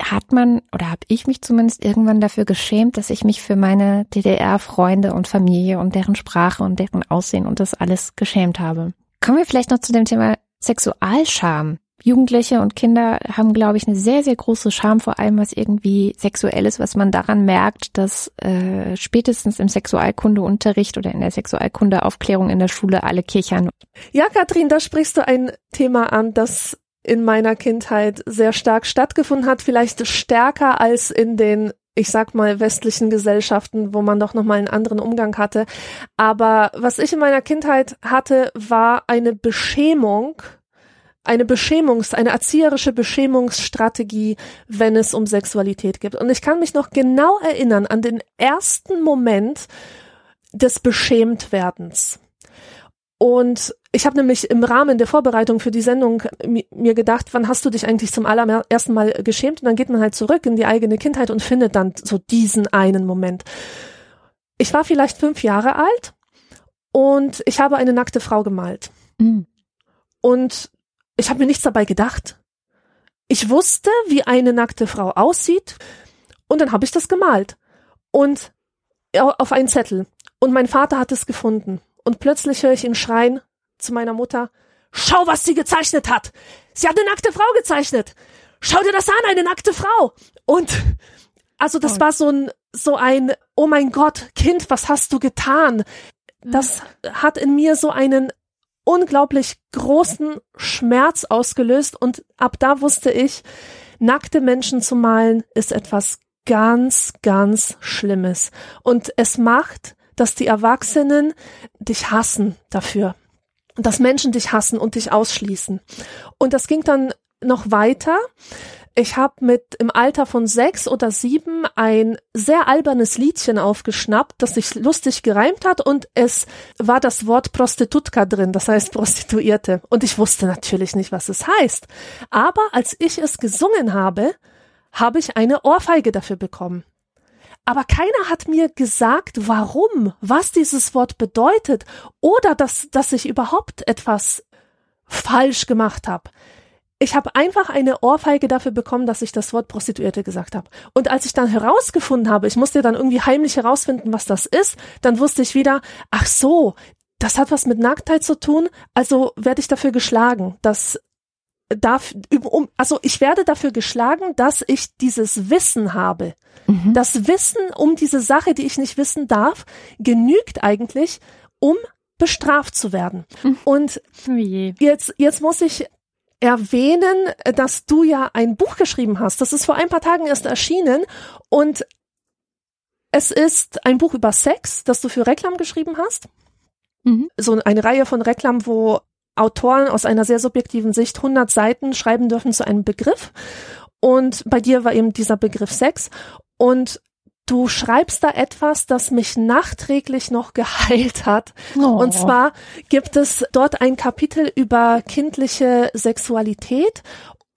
[SPEAKER 2] hat man oder habe ich mich zumindest irgendwann dafür geschämt, dass ich mich für meine DDR-Freunde und Familie und deren Sprache und deren Aussehen und das alles geschämt habe. Kommen wir vielleicht noch zu dem Thema Sexualscham. Jugendliche und Kinder haben, glaube ich, eine sehr, sehr große Scham, vor allem was irgendwie sexuell ist, was man daran merkt, dass äh, spätestens im Sexualkundeunterricht oder in der Sexualkundeaufklärung in der Schule alle kichern.
[SPEAKER 1] Ja, Katrin, da sprichst du ein Thema an, das in meiner Kindheit sehr stark stattgefunden hat, vielleicht stärker als in den ich sag mal, westlichen Gesellschaften, wo man doch nochmal einen anderen Umgang hatte. Aber was ich in meiner Kindheit hatte, war eine Beschämung eine Beschämungs-, eine erzieherische Beschämungsstrategie, wenn es um Sexualität geht. Und ich kann mich noch genau erinnern an den ersten Moment des Beschämtwerdens. Und ich habe nämlich im Rahmen der Vorbereitung für die Sendung mir gedacht, wann hast du dich eigentlich zum allerersten Mal geschämt? Und dann geht man halt zurück in die eigene Kindheit und findet dann so diesen einen Moment. Ich war vielleicht fünf Jahre alt und ich habe eine nackte Frau gemalt. Mhm. Und ich habe mir nichts dabei gedacht. Ich wusste, wie eine nackte Frau aussieht und dann habe ich das gemalt und auf einen Zettel und mein Vater hat es gefunden und plötzlich höre ich ihn schreien zu meiner Mutter, schau, was sie gezeichnet hat. Sie hat eine nackte Frau gezeichnet. Schau dir das an, eine nackte Frau. Und also das war so ein so ein oh mein Gott, Kind, was hast du getan? Das hat in mir so einen unglaublich großen Schmerz ausgelöst und ab da wusste ich, nackte Menschen zu malen ist etwas ganz, ganz Schlimmes. Und es macht, dass die Erwachsenen dich hassen dafür. Dass Menschen dich hassen und dich ausschließen. Und das ging dann noch weiter. Ich habe mit im Alter von sechs oder sieben ein sehr albernes Liedchen aufgeschnappt, das sich lustig gereimt hat und es war das Wort Prostitutka drin, das heißt Prostituierte. Und ich wusste natürlich nicht, was es heißt. Aber als ich es gesungen habe, habe ich eine Ohrfeige dafür bekommen. aber keiner hat mir gesagt, warum, was dieses Wort bedeutet oder dass, dass ich überhaupt etwas falsch gemacht habe. Ich habe einfach eine Ohrfeige dafür bekommen, dass ich das Wort Prostituierte gesagt habe. Und als ich dann herausgefunden habe, ich musste dann irgendwie heimlich herausfinden, was das ist, dann wusste ich wieder, ach so, das hat was mit Nacktheit zu tun, also werde ich dafür geschlagen, dass darf, um, also ich werde dafür geschlagen, dass ich dieses Wissen habe. Mhm. Das Wissen um diese Sache, die ich nicht wissen darf, genügt eigentlich, um bestraft zu werden. Mhm. Und oh jetzt, jetzt muss ich erwähnen, dass du ja ein Buch geschrieben hast. Das ist vor ein paar Tagen erst erschienen und es ist ein Buch über Sex, das du für Reklam geschrieben hast. Mhm. So eine Reihe von Reklam, wo Autoren aus einer sehr subjektiven Sicht 100 Seiten schreiben dürfen zu einem Begriff. Und bei dir war eben dieser Begriff Sex. Und du schreibst da etwas, das mich nachträglich noch geheilt hat. Oh. Und zwar gibt es dort ein Kapitel über kindliche Sexualität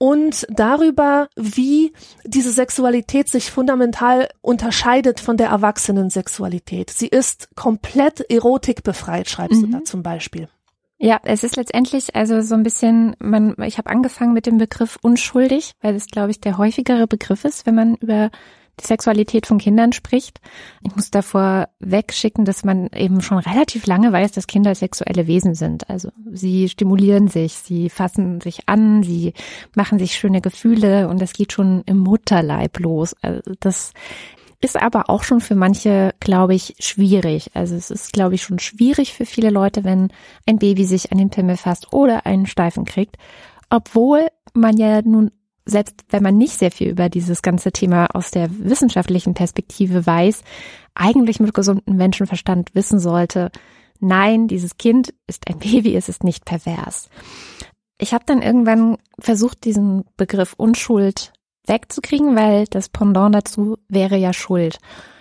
[SPEAKER 1] und darüber, wie diese Sexualität sich fundamental unterscheidet von der Erwachsenensexualität. Sie ist komplett erotikbefreit, schreibst mhm. du da zum Beispiel.
[SPEAKER 2] Ja, es ist letztendlich also so ein bisschen, man, ich habe angefangen mit dem Begriff unschuldig, weil es, glaube ich, der häufigere Begriff ist, wenn man über Sexualität von Kindern spricht. Ich muss davor wegschicken, dass man eben schon relativ lange weiß, dass Kinder sexuelle Wesen sind. Also sie stimulieren sich, sie fassen sich an, sie machen sich schöne Gefühle und das geht schon im Mutterleib los. Also das ist aber auch schon für manche, glaube ich, schwierig. Also es ist, glaube ich, schon schwierig für viele Leute, wenn ein Baby sich an den Pimmel fasst oder einen Steifen kriegt. Obwohl man ja nun, selbst wenn man nicht sehr viel über dieses ganze Thema aus der wissenschaftlichen Perspektive weiß, eigentlich mit gesundem Menschenverstand wissen sollte, nein, dieses Kind ist ein Baby, es ist nicht pervers. Ich habe dann irgendwann versucht, diesen Begriff Unschuld wegzukriegen, weil das Pendant dazu wäre ja Schuld.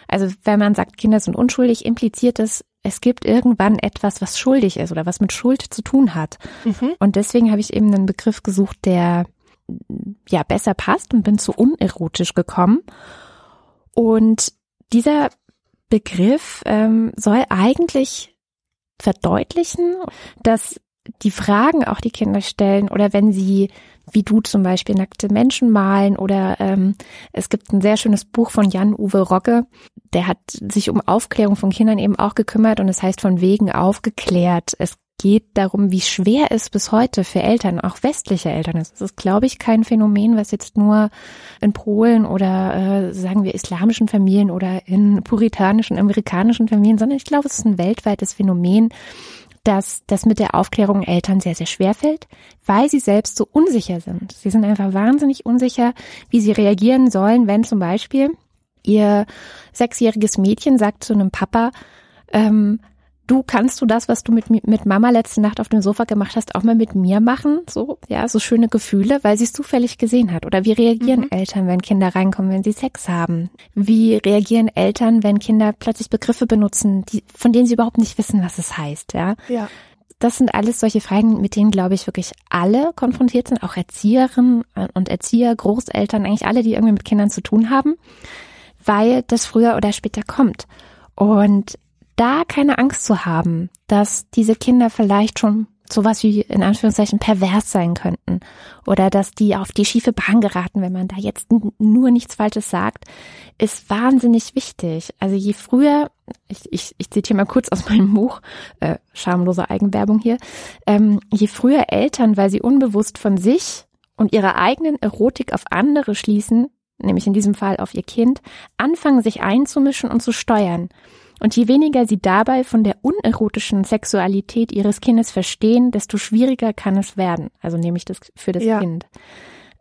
[SPEAKER 2] Also wenn man sagt, Kinder sind unschuldig, impliziert es, es gibt irgendwann etwas, was schuldig ist oder was mit Schuld zu tun hat. Mhm. Und deswegen habe ich eben einen Begriff gesucht, der ja besser passt und bin zu unerotisch gekommen. Und dieser Begriff ähm, soll eigentlich verdeutlichen, dass die Fragen auch die Kinder stellen oder wenn sie wie du zum Beispiel nackte Menschen malen oder ähm, es gibt ein sehr schönes Buch von Jan-Uwe Rogge, der hat sich um Aufklärung von Kindern eben auch gekümmert und es heißt von wegen aufgeklärt. Es geht darum, wie schwer es bis heute für Eltern, auch westliche Eltern ist. Das ist, glaube ich, kein Phänomen, was jetzt nur in Polen oder äh, sagen wir islamischen Familien oder in puritanischen amerikanischen Familien, sondern ich glaube, es ist ein weltweites Phänomen, dass das mit der Aufklärung Eltern sehr, sehr schwer fällt, weil sie selbst so unsicher sind. Sie sind einfach wahnsinnig unsicher, wie sie reagieren sollen, wenn zum Beispiel ihr sechsjähriges Mädchen sagt zu einem Papa, ähm, du kannst du das, was du mit, mit Mama letzte Nacht auf dem Sofa gemacht hast, auch mal mit mir machen? So, ja, so schöne Gefühle, weil sie es zufällig gesehen hat. Oder wie reagieren mhm. Eltern, wenn Kinder reinkommen, wenn sie Sex haben? Wie reagieren Eltern, wenn Kinder plötzlich Begriffe benutzen, die, von denen sie überhaupt nicht wissen, was es heißt, ja?
[SPEAKER 1] Ja.
[SPEAKER 2] Das sind alles solche Fragen, mit denen, glaube ich, wirklich alle konfrontiert sind, auch Erzieherinnen und Erzieher, Großeltern, eigentlich alle, die irgendwie mit Kindern zu tun haben, weil das früher oder später kommt. Und da keine Angst zu haben, dass diese Kinder vielleicht schon sowas wie in Anführungszeichen pervers sein könnten oder dass die auf die schiefe Bahn geraten, wenn man da jetzt nur nichts Falsches sagt, ist wahnsinnig wichtig. Also je früher, ich, ich, ich zitiere mal kurz aus meinem Buch, äh, schamlose Eigenwerbung hier, ähm, je früher Eltern, weil sie unbewusst von sich und ihrer eigenen Erotik auf andere schließen, nämlich in diesem Fall auf ihr Kind, anfangen sich einzumischen und zu steuern, und je weniger sie dabei von der unerotischen Sexualität ihres Kindes verstehen, desto schwieriger kann es werden. Also nehme ich das für das ja. Kind.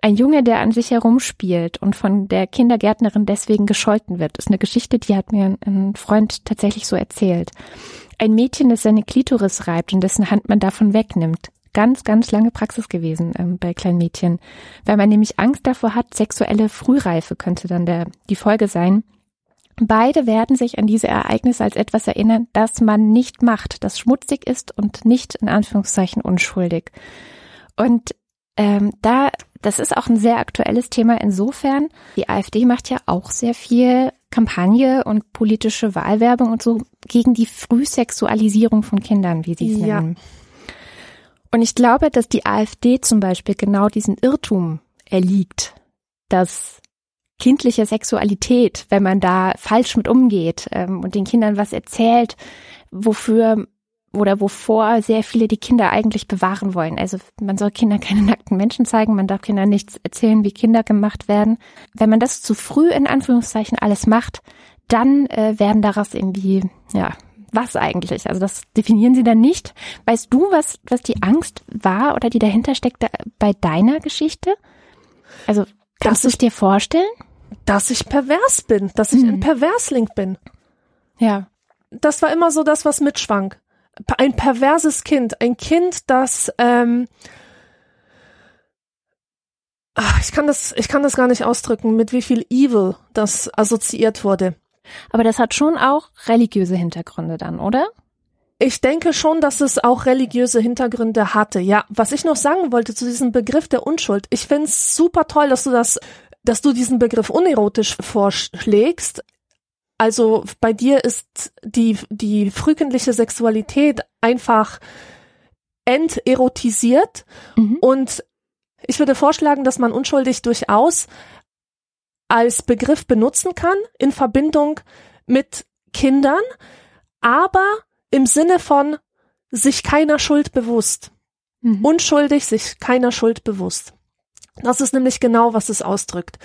[SPEAKER 2] Ein Junge, der an sich herumspielt und von der Kindergärtnerin deswegen gescholten wird, ist eine Geschichte, die hat mir ein Freund tatsächlich so erzählt. Ein Mädchen, das seine Klitoris reibt und dessen Hand man davon wegnimmt. Ganz, ganz lange Praxis gewesen ähm, bei kleinen Mädchen, weil man nämlich Angst davor hat, sexuelle Frühreife könnte dann der, die Folge sein. Beide werden sich an diese Ereignisse als etwas erinnern, das man nicht macht, das schmutzig ist und nicht in Anführungszeichen unschuldig. Und ähm, da, das ist auch ein sehr aktuelles Thema insofern. Die AfD macht ja auch sehr viel Kampagne und politische Wahlwerbung und so gegen die Frühsexualisierung von Kindern, wie sie es
[SPEAKER 1] Ja.
[SPEAKER 2] nennen. Und ich glaube, dass die AfD zum Beispiel genau diesen Irrtum erliegt, dass kindliche Sexualität, wenn man da falsch mit umgeht ähm, und den Kindern was erzählt, wofür oder wovor sehr viele die Kinder eigentlich bewahren wollen. Also man soll Kindern keine nackten Menschen zeigen, man darf Kindern nichts erzählen, wie Kinder gemacht werden. Wenn man das zu früh in Anführungszeichen alles macht, dann äh, werden daraus irgendwie, ja, was eigentlich? Also das definieren sie dann nicht. Weißt du, was, was die Angst war oder die dahinter steckte bei deiner Geschichte? Also kannst du es dir vorstellen?
[SPEAKER 1] Dass ich pervers bin, dass ich
[SPEAKER 2] Mhm.
[SPEAKER 1] ein Perversling bin.
[SPEAKER 2] Ja.
[SPEAKER 1] Das war immer so das, was mitschwang. Ein perverses Kind, ein Kind, das ähm, ach, ich kann das, ich kann das gar nicht ausdrücken, mit wie viel Evil das assoziiert wurde.
[SPEAKER 2] Aber das hat schon auch religiöse Hintergründe dann, oder?
[SPEAKER 1] Ich denke schon, dass es auch religiöse Hintergründe hatte. Ja, was ich noch sagen wollte zu diesem Begriff der Unschuld. Ich find's super toll, dass du das, dass du diesen Begriff unerotisch vorschlägst. Also bei dir ist die, die frühkindliche Sexualität einfach enterotisiert
[SPEAKER 2] Mhm.
[SPEAKER 1] und ich würde vorschlagen, dass man unschuldig durchaus als Begriff benutzen kann in Verbindung mit Kindern, aber im Sinne von sich keiner Schuld bewusst.
[SPEAKER 2] Mhm.
[SPEAKER 1] Unschuldig, sich keiner Schuld bewusst. Das ist nämlich genau, was es ausdrückt.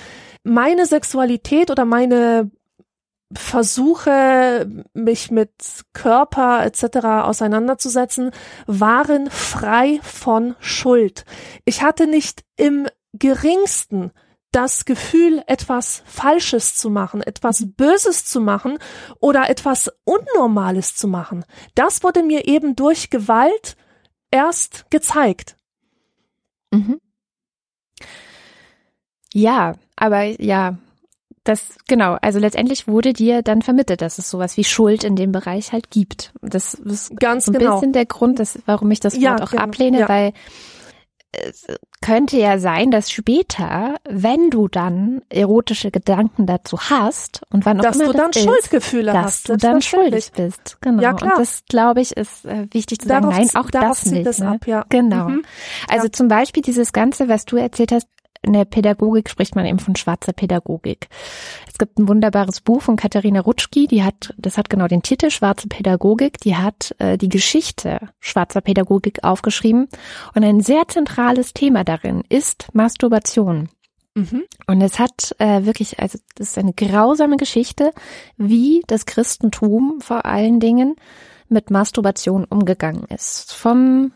[SPEAKER 1] Meine Sexualität oder meine Versuche, mich mit Körper etc. auseinanderzusetzen, waren frei von Schuld. Ich hatte nicht im geringsten das Gefühl, etwas Falsches zu machen, etwas Böses zu machen oder etwas Unnormales zu machen. Das wurde mir eben durch Gewalt erst gezeigt.
[SPEAKER 2] Mhm. Ja, aber ja, das, genau, also letztendlich wurde dir dann vermittelt, dass es sowas wie Schuld in dem Bereich halt gibt. Das ist
[SPEAKER 1] Ganz
[SPEAKER 2] so ein
[SPEAKER 1] genau.
[SPEAKER 2] bisschen der Grund, dass, warum ich das Wort
[SPEAKER 1] Ja,
[SPEAKER 2] auch
[SPEAKER 1] genau,
[SPEAKER 2] ablehne,
[SPEAKER 1] ja.
[SPEAKER 2] weil es könnte ja sein, dass später, wenn du dann erotische Gedanken dazu hast und wann auch
[SPEAKER 1] Dass
[SPEAKER 2] immer
[SPEAKER 1] du dann
[SPEAKER 2] das ist,
[SPEAKER 1] Schuldgefühle
[SPEAKER 2] dass
[SPEAKER 1] hast.
[SPEAKER 2] du dann schuldig bist. Genau.
[SPEAKER 1] Ja, klar.
[SPEAKER 2] Und das, glaube ich, ist äh, wichtig zu
[SPEAKER 1] Darauf,
[SPEAKER 2] sagen. Nein, auch das nicht.
[SPEAKER 1] es
[SPEAKER 2] ne?
[SPEAKER 1] ab, ja.
[SPEAKER 2] Genau.
[SPEAKER 1] Mhm.
[SPEAKER 2] Also
[SPEAKER 1] Ja.
[SPEAKER 2] zum Beispiel dieses Ganze, was du erzählt hast, in der Pädagogik spricht man eben von schwarzer Pädagogik. Es gibt ein wunderbares Buch von Katharina Rutschki, die hat, das hat genau den Titel Schwarze Pädagogik, die hat äh, die Geschichte schwarzer Pädagogik aufgeschrieben und ein sehr zentrales Thema darin ist Masturbation.
[SPEAKER 1] Mhm.
[SPEAKER 2] Und es hat äh, wirklich, also das ist eine grausame Geschichte, wie das Christentum vor allen Dingen mit Masturbation umgegangen ist. Vom,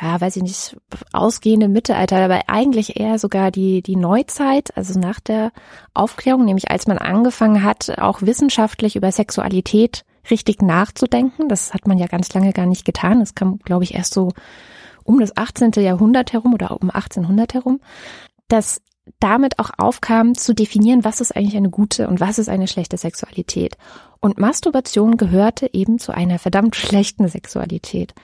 [SPEAKER 2] ja, weiß ich nicht, ausgehende Mittelalter, aber eigentlich eher sogar die, die Neuzeit, also nach der Aufklärung, nämlich als man angefangen hat, auch wissenschaftlich über Sexualität richtig nachzudenken. Das hat man ja ganz lange gar nicht getan. Das kam, glaube ich, erst so um das 18. Jahrhundert herum oder um 1800 herum, dass damit auch aufkam, zu definieren, was ist eigentlich eine gute und was ist eine schlechte Sexualität. Und Masturbation gehörte eben zu einer verdammt schlechten Sexualität.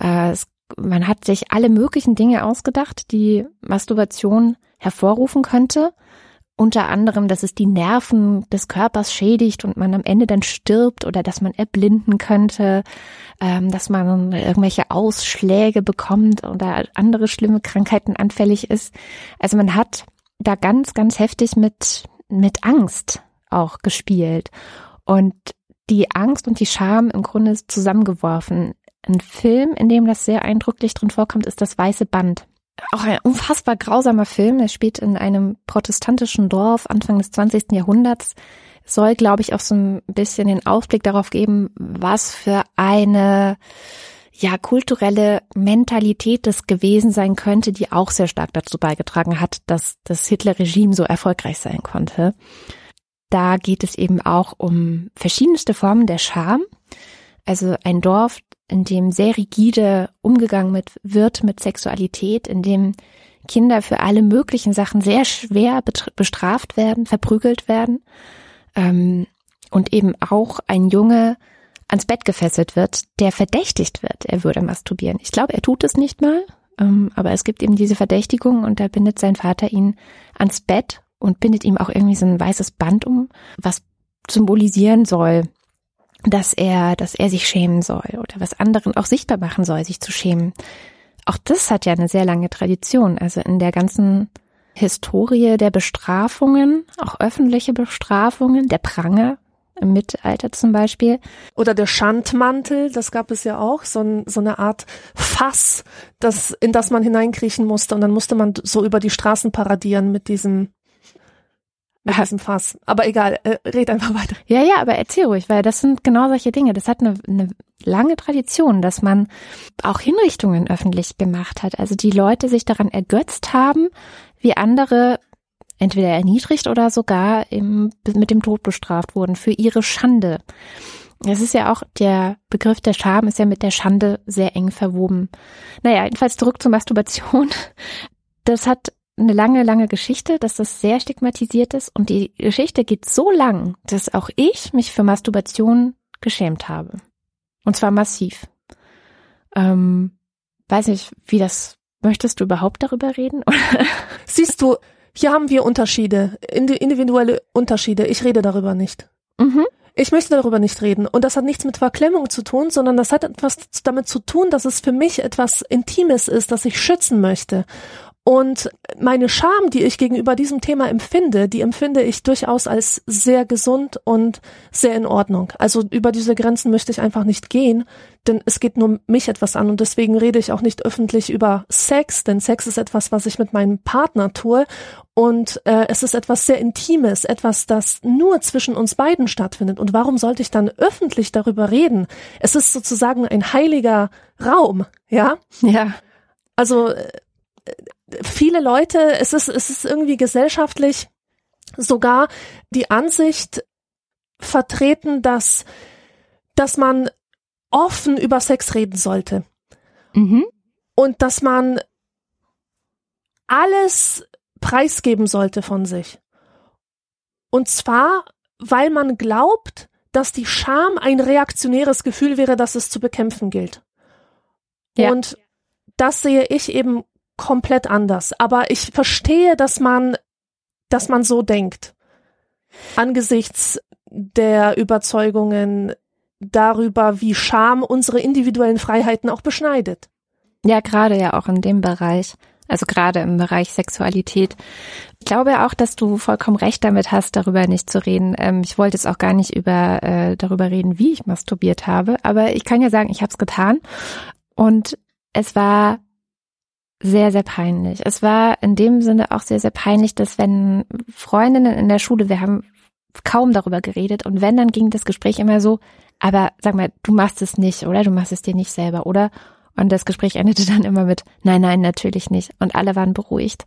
[SPEAKER 2] Äh, es, man hat sich alle möglichen Dinge ausgedacht, die Masturbation hervorrufen könnte. Unter anderem, dass es die Nerven des Körpers schädigt und man am Ende dann stirbt oder dass man erblinden könnte, ähm, dass man irgendwelche Ausschläge bekommt oder andere schlimme Krankheiten anfällig ist. Also man hat da ganz, ganz heftig mit, mit Angst auch gespielt. Und die Angst und die Scham im Grunde zusammengeworfen. Ein Film, in dem das sehr eindrücklich drin vorkommt, ist das Weiße Band. Auch ein unfassbar grausamer Film. Er spielt in einem protestantischen Dorf Anfang des 20. Jahrhunderts. Soll, glaube ich, auch so ein bisschen den Ausblick darauf geben, was für eine ja, kulturelle Mentalität das gewesen sein könnte, die auch sehr stark dazu beigetragen hat, dass das Hitler-Regime so erfolgreich sein konnte. Da geht es eben auch um verschiedenste Formen der Scham. Also ein Dorf, in dem sehr rigide umgegangen mit, wird mit Sexualität, in dem Kinder für alle möglichen Sachen sehr schwer bestraft werden, verprügelt werden. Ähm, und eben auch ein Junge ans Bett gefesselt wird, der verdächtigt wird, er würde masturbieren. Ich glaube, er tut es nicht mal, ähm, aber es gibt eben diese Verdächtigung und da bindet sein Vater ihn ans Bett und bindet ihm auch irgendwie so ein weißes Band um, was symbolisieren soll, dass er, dass er sich schämen soll oder was anderen auch sichtbar machen soll, sich zu schämen. Auch das hat ja eine sehr lange Tradition. Also in der ganzen Historie der Bestrafungen, auch öffentliche Bestrafungen, der Pranger im Mittelalter zum Beispiel.
[SPEAKER 1] Oder der Schandmantel, das gab es ja auch, so, ein, so eine Art Fass, das, in das man hineinkriechen musste und dann musste man so über die Straßen paradieren mit diesem diesem Fass. Aber egal, äh, red einfach weiter.
[SPEAKER 2] Ja, ja, aber erzähl ruhig, weil das sind genau solche Dinge. Das hat eine, eine lange Tradition, dass man auch Hinrichtungen öffentlich gemacht hat. Also die Leute sich daran ergötzt haben, wie andere entweder erniedrigt oder sogar im, mit dem Tod bestraft wurden für ihre Schande. Es ist ja auch, der Begriff der Scham ist ja mit der Schande sehr eng verwoben. Naja, jedenfalls zurück zur Masturbation. Das hat eine lange, lange Geschichte, dass das sehr stigmatisiert ist und die Geschichte geht so lang, dass auch ich mich für Masturbation geschämt habe. Und zwar massiv. Ähm, weiß nicht, wie das, möchtest du überhaupt darüber reden? [LAUGHS]
[SPEAKER 1] Siehst du, hier haben wir Unterschiede, individuelle Unterschiede. Ich rede darüber nicht.
[SPEAKER 2] Mhm.
[SPEAKER 1] Ich möchte darüber nicht reden. Und das hat nichts mit Verklemmung zu tun, sondern das hat etwas damit zu tun, dass es für mich etwas Intimes ist, das ich schützen möchte. Und meine Scham, die ich gegenüber diesem Thema empfinde, die empfinde ich durchaus als sehr gesund und sehr in Ordnung. Also über diese Grenzen möchte ich einfach nicht gehen, denn es geht nur mich etwas an und deswegen rede ich auch nicht öffentlich über Sex, denn Sex ist etwas, was ich mit meinem Partner tue und äh, es ist etwas sehr Intimes, etwas, das nur zwischen uns beiden stattfindet. Und warum sollte ich dann öffentlich darüber reden? Es ist sozusagen ein heiliger Raum, ja?
[SPEAKER 2] Ja.
[SPEAKER 1] Also äh, viele Leute, es ist, es ist irgendwie gesellschaftlich sogar die Ansicht vertreten, dass, dass man offen über Sex reden sollte.
[SPEAKER 2] Mhm.
[SPEAKER 1] Und dass man alles preisgeben sollte von sich. Und zwar, weil man glaubt, dass die Scham ein reaktionäres Gefühl wäre, das es zu bekämpfen gilt. Ja. Und das sehe ich eben komplett anders. Aber ich verstehe, dass man, dass man so denkt. Angesichts der Überzeugungen darüber, wie Scham unsere individuellen Freiheiten auch beschneidet.
[SPEAKER 2] Ja, gerade ja auch in dem Bereich. Also gerade im Bereich Sexualität. Ich glaube auch, dass du vollkommen recht damit hast, darüber nicht zu reden. Ähm, ich wollte jetzt auch gar nicht über äh, darüber reden, wie ich masturbiert habe, aber ich kann ja sagen, ich habe es getan und es war sehr, sehr peinlich. Es war in dem Sinne auch sehr, sehr peinlich, dass wenn Freundinnen in der Schule, wir haben kaum darüber geredet und wenn, dann ging das Gespräch immer so, aber sag mal, du machst es nicht, oder? Du machst es dir nicht selber, oder? Und das Gespräch endete [LAUGHS] dann immer mit, nein, nein, natürlich nicht. Und alle waren beruhigt.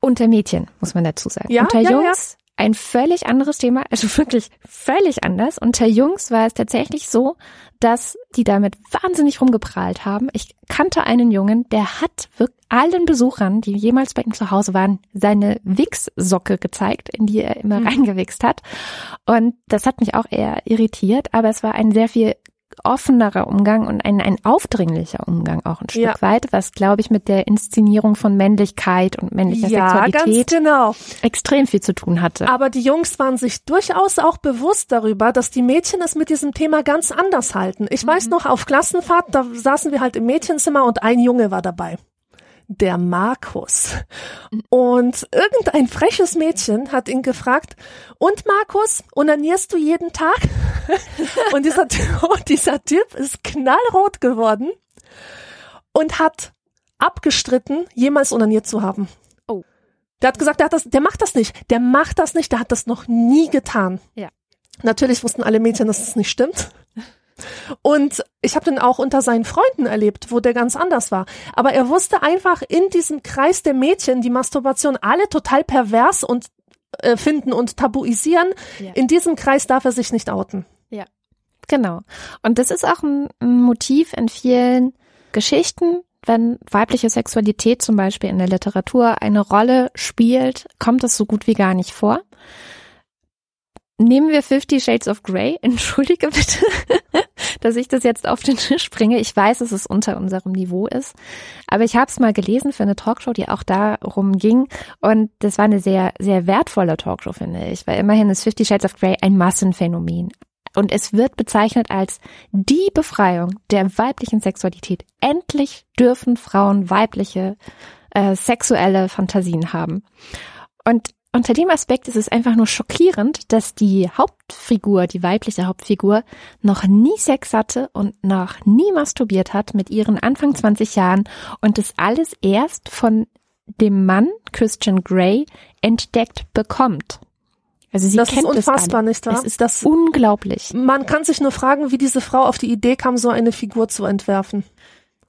[SPEAKER 2] Unter Mädchen, muss man dazu sagen.
[SPEAKER 1] Ja,
[SPEAKER 2] Unter
[SPEAKER 1] ja,
[SPEAKER 2] Jungs ein völlig anderes Thema, also [LAUGHS] wirklich völlig anders. Unter Jungs war es tatsächlich so, dass die damit wahnsinnig rumgeprahlt haben. Ich kannte einen Jungen, der hat wirklich allen Besuchern, die jemals bei ihm zu Hause waren, seine Wichssocke gezeigt, in die er immer mhm. reingewichst hat. Und das hat mich auch eher irritiert, aber es war ein sehr viel offenerer Umgang und ein, ein aufdringlicher Umgang auch ein Stück ja. weit, was glaube ich mit der Inszenierung von Männlichkeit und männlicher ja, Sexualität
[SPEAKER 1] genau.
[SPEAKER 2] extrem viel zu tun hatte.
[SPEAKER 1] Aber die Jungs waren sich durchaus auch bewusst darüber, dass die Mädchen es mit diesem Thema ganz anders halten. Ich mhm. weiß noch, auf Klassenfahrt, da saßen wir halt im Mädchenzimmer und ein Junge war dabei der Markus. Und irgendein freches Mädchen hat ihn gefragt, und Markus, onanierst du jeden Tag? [LAUGHS] und dieser, [LAUGHS] dieser Typ ist knallrot geworden und hat abgestritten, jemals onaniert zu haben.
[SPEAKER 2] Oh.
[SPEAKER 1] Der hat gesagt, der, hat das, der macht das nicht. Der macht das nicht, der hat das noch nie getan.
[SPEAKER 2] Ja.
[SPEAKER 1] Natürlich wussten alle Mädchen, dass das nicht stimmt. Und ich habe den auch unter seinen Freunden erlebt, wo der ganz anders war. Aber er wusste einfach in diesem Kreis der Mädchen, die Masturbation alle total pervers und äh, finden und tabuisieren. Ja. In diesem Kreis darf er sich nicht outen.
[SPEAKER 2] Ja, genau. Und das ist auch ein, ein Motiv in vielen Geschichten, wenn weibliche Sexualität zum Beispiel in der Literatur eine Rolle spielt, kommt es so gut wie gar nicht vor. Nehmen wir Fifty Shades of Grey. [LAUGHS] Entschuldige bitte. [LAUGHS] dass ich das jetzt auf den Tisch bringe. Ich weiß, dass es unter unserem Niveau ist, aber ich habe es mal gelesen für eine Talkshow, die auch darum ging und das war eine sehr, sehr wertvolle Talkshow, finde ich, weil immerhin ist Fifty Shades of Grey ein Massenphänomen. Und es wird bezeichnet als die Befreiung der weiblichen Sexualität. Endlich dürfen Frauen weibliche äh, sexuelle Fantasien haben. Und unter dem Aspekt ist es einfach nur schockierend, dass die Hauptfigur, die weibliche Hauptfigur, noch nie Sex hatte und noch nie masturbiert hat mit ihren Anfang 20 Jahren und das alles erst von dem Mann Christian Grey entdeckt bekommt. Also sie
[SPEAKER 1] das
[SPEAKER 2] kennt
[SPEAKER 1] ist unfassbar,
[SPEAKER 2] es
[SPEAKER 1] nicht wahr?
[SPEAKER 2] Es ist das unglaublich.
[SPEAKER 1] Man kann sich nur fragen, wie diese Frau auf die Idee kam, so eine Figur zu entwerfen.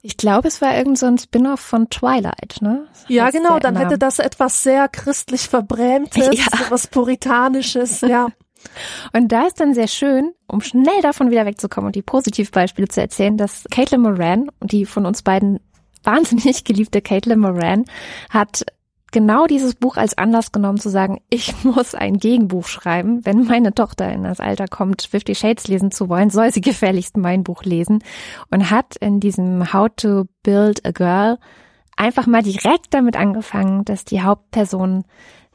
[SPEAKER 2] Ich glaube, es war irgend so ein Spin-off von Twilight, ne?
[SPEAKER 1] Ja, genau, dann hätte das etwas sehr christlich verbrämtes, [LAUGHS] ja. was puritanisches, [LAUGHS] ja.
[SPEAKER 2] Und da ist dann sehr schön, um schnell davon wieder wegzukommen und die Positivbeispiele zu erzählen, dass Caitlin Moran, die von uns beiden wahnsinnig [LAUGHS] geliebte Caitlin Moran, hat genau dieses Buch als Anlass genommen zu sagen, ich [LAUGHS] muss ein Gegenbuch schreiben. Wenn meine Tochter in das Alter kommt, Fifty Shades lesen zu wollen, soll sie [LAUGHS] gefälligst mein Buch lesen. Und hat in diesem How to Build a Girl einfach mal direkt damit angefangen, dass die Hauptperson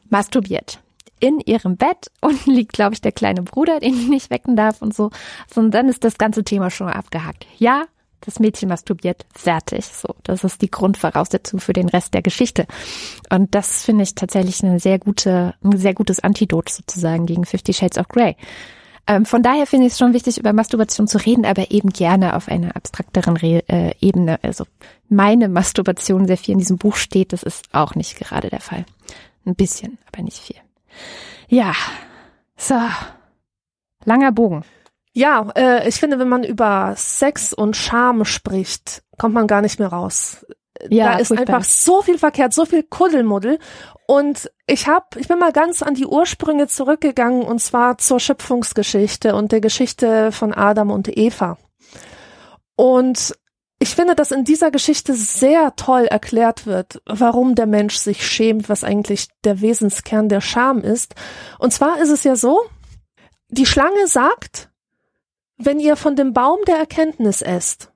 [SPEAKER 2] masturbiert. In ihrem Bett [LAUGHS] und liegt, glaube ich, der kleine Bruder, den ich nicht wecken darf und so. Und dann ist das ganze Thema schon abgehakt. Ja, das Mädchen masturbiert, fertig. So, das ist die Grundvoraussetzung für den Rest der Geschichte. Und das finde ich tatsächlich eine sehr gute, ein sehr gutes Antidot sozusagen gegen Fifty Shades of Grey. Ähm, von daher finde ich es schon wichtig, über Masturbation zu reden, aber eben gerne auf einer abstrakteren Re äh, Ebene. Also meine Masturbation sehr viel in diesem Buch steht, das ist auch nicht gerade der Fall. Ein bisschen, aber nicht viel. Ja, so. Langer Bogen.
[SPEAKER 1] Ja, äh, ich finde, wenn man über Sex und Scham spricht, kommt man gar nicht mehr raus. Ja, da ist furchtbar. einfach so viel verkehrt, so viel Kuddelmuddel. Und ich hab, ich bin mal ganz an die Ursprünge zurückgegangen und zwar zur Schöpfungsgeschichte und der Geschichte von Adam und Eva. Und ich finde, dass in dieser Geschichte sehr toll erklärt wird, warum der Mensch sich schämt, was eigentlich der Wesenskern der Scham ist. Und zwar ist es ja so, die Schlange sagt, wenn ihr von dem Baum der Erkenntnis esst,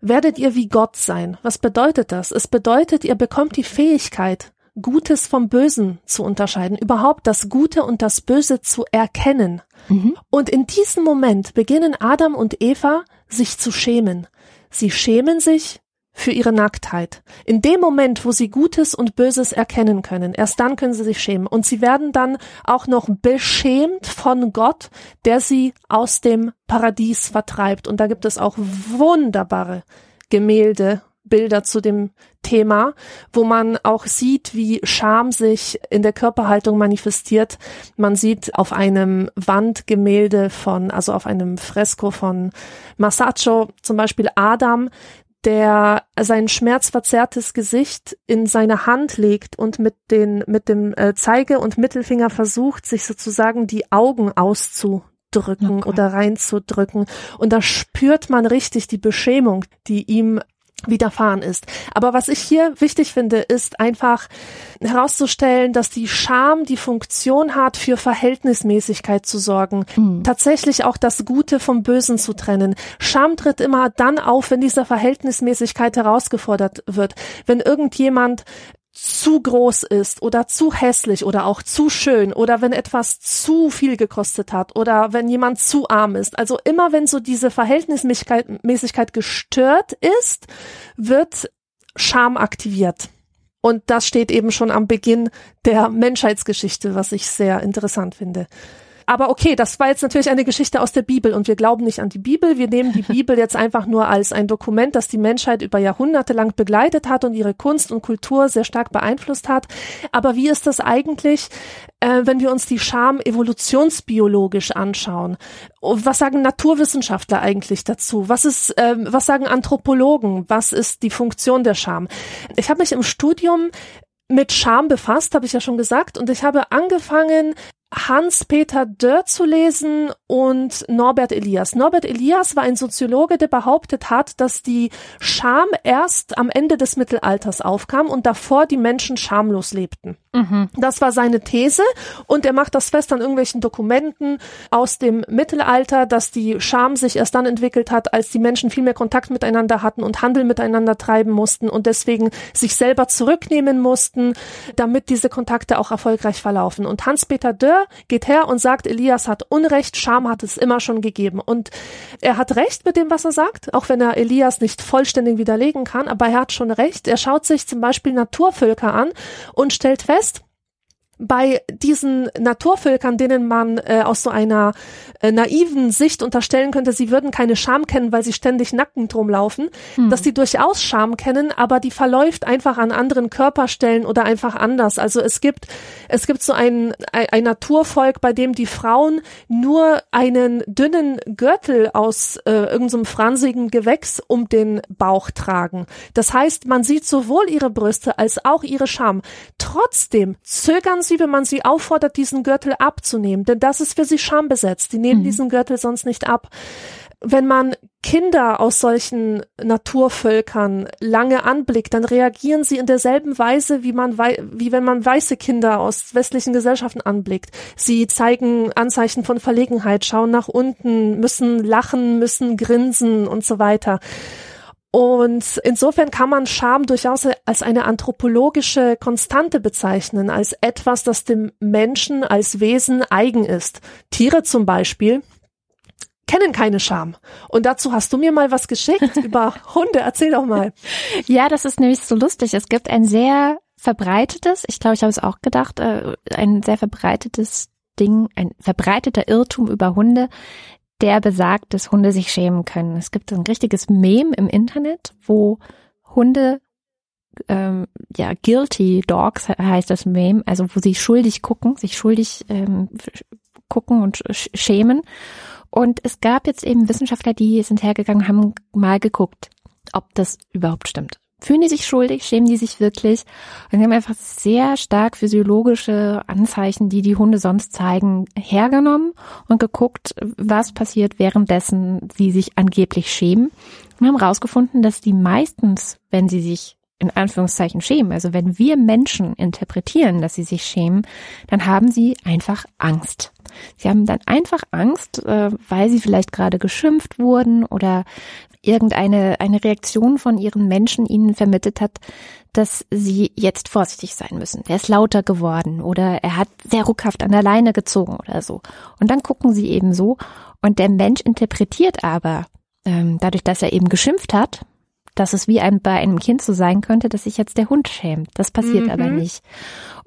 [SPEAKER 1] werdet ihr wie Gott sein. Was bedeutet das? Es bedeutet, ihr bekommt die Fähigkeit, Gutes vom Bösen zu unterscheiden, überhaupt das Gute und das Böse zu erkennen. Mhm. Und in diesem Moment beginnen Adam und Eva sich zu schämen. Sie schämen sich für ihre Nacktheit. In dem Moment, wo sie Gutes und Böses erkennen können, erst dann können sie sich schämen. Und sie werden dann auch noch beschämt von Gott, der sie aus dem Paradies vertreibt. Und da gibt es auch wunderbare Gemälde, Bilder zu dem Thema, wo man auch sieht, wie Scham sich in der Körperhaltung manifestiert. Man sieht auf einem Wandgemälde von, also auf einem Fresko von Masaccio zum Beispiel Adam, der sein schmerzverzerrtes Gesicht in seine Hand legt und mit den mit dem äh, Zeige und Mittelfinger versucht, sich sozusagen die Augen auszudrücken okay. oder reinzudrücken. Und da spürt man richtig die Beschämung, die ihm widerfahren ist. Aber was ich hier wichtig finde, ist einfach herauszustellen, dass die Scham die Funktion hat, für Verhältnismäßigkeit zu sorgen, mhm. tatsächlich auch das Gute vom Bösen zu trennen. Scham tritt immer dann auf, wenn diese Verhältnismäßigkeit herausgefordert wird. Wenn irgendjemand zu groß ist oder zu hässlich oder auch zu schön oder wenn etwas zu viel gekostet hat oder wenn jemand zu arm ist. Also immer wenn so diese Verhältnismäßigkeit gestört ist, wird Scham aktiviert. Und das steht eben schon am Beginn der Menschheitsgeschichte, was ich sehr interessant finde. Aber okay, das war jetzt natürlich eine Geschichte aus der Bibel und wir glauben nicht an die Bibel. Wir nehmen die Bibel jetzt einfach nur als ein Dokument, das die Menschheit über Jahrhunderte lang begleitet hat und ihre Kunst und Kultur sehr stark beeinflusst hat. Aber wie ist das eigentlich, äh, wenn wir uns die Scham evolutionsbiologisch anschauen? Was sagen Naturwissenschaftler eigentlich dazu? Was ist, äh, was sagen Anthropologen? Was ist die Funktion der Scham? Ich habe mich im Studium mit Scham befasst, habe ich ja schon gesagt, und ich habe angefangen, Hans-Peter Dörr zu lesen und Norbert Elias. Norbert Elias war ein Soziologe, der behauptet hat, dass die Scham erst am Ende des Mittelalters aufkam und davor die Menschen schamlos lebten. Mhm. Das war seine These und er macht das fest an irgendwelchen Dokumenten aus dem Mittelalter, dass die Scham sich erst dann entwickelt hat, als die Menschen viel mehr Kontakt miteinander hatten und Handel miteinander treiben mussten und deswegen sich selber zurücknehmen mussten, damit diese Kontakte auch erfolgreich verlaufen. Und Hans-Peter Dörr geht her und sagt, Elias hat Unrecht, Scham hat es immer schon gegeben. Und er hat recht mit dem, was er sagt, auch wenn er Elias nicht vollständig widerlegen kann, aber er hat schon recht. Er schaut sich zum Beispiel Naturvölker an und stellt fest, bei diesen Naturvölkern, denen man äh, aus so einer äh, naiven Sicht unterstellen könnte, sie würden keine Scham kennen, weil sie ständig nackend rumlaufen, hm. dass die durchaus Scham kennen, aber die verläuft einfach an anderen Körperstellen oder einfach anders. Also es gibt es gibt so ein, ein, ein Naturvolk, bei dem die Frauen nur einen dünnen Gürtel aus äh, irgendeinem fransigen Gewächs um den Bauch tragen. Das heißt, man sieht sowohl ihre Brüste als auch ihre Scham. Trotzdem zögern sie sie, wenn man sie auffordert, diesen Gürtel abzunehmen, denn das ist für sie schambesetzt. Die nehmen mhm. diesen Gürtel sonst nicht ab. Wenn man Kinder aus solchen Naturvölkern lange anblickt, dann reagieren sie in derselben Weise, wie man, wie wenn man weiße Kinder aus westlichen Gesellschaften anblickt. Sie zeigen Anzeichen von Verlegenheit, schauen nach unten, müssen lachen, müssen grinsen und so weiter. Und insofern kann man Scham durchaus als eine anthropologische Konstante bezeichnen, als etwas, das dem Menschen als Wesen eigen ist. Tiere zum Beispiel kennen keine Scham. Und dazu hast du mir mal was geschickt [LAUGHS] über Hunde. Erzähl doch mal.
[SPEAKER 2] Ja, das ist nämlich so lustig. Es gibt ein sehr verbreitetes, ich glaube, ich habe es auch gedacht, äh, ein sehr verbreitetes Ding, ein verbreiteter Irrtum über Hunde, der besagt, dass Hunde sich schämen können. Es gibt ein richtiges Meme im Internet, wo Hunde, ähm, ja, guilty dogs heißt das Meme, also wo sie schuldig gucken, sich schuldig ähm, gucken und schämen. Und es gab jetzt eben Wissenschaftler, die sind hergegangen, haben mal geguckt, ob das überhaupt stimmt. Fühlen die sich schuldig? Schämen die sich wirklich? Und sie haben einfach sehr stark physiologische Anzeichen, die die Hunde sonst zeigen, hergenommen und geguckt, was passiert währenddessen sie sich angeblich schämen. Und haben herausgefunden, dass die meistens, wenn sie sich in Anführungszeichen schämen, also wenn wir Menschen interpretieren, dass sie sich schämen, dann haben sie einfach Angst. Sie haben dann einfach Angst, äh, weil sie vielleicht gerade geschimpft wurden oder irgendeine eine Reaktion von ihren Menschen ihnen vermittelt hat, dass sie jetzt vorsichtig sein müssen. Er ist lauter geworden oder er hat sehr ruckhaft an der Leine gezogen oder so. Und dann gucken sie eben so und der Mensch interpretiert aber ähm, dadurch, dass er eben geschimpft hat, dass es wie ein, bei einem Kind so sein könnte, dass sich jetzt der Hund schämt. Das passiert mhm. aber nicht.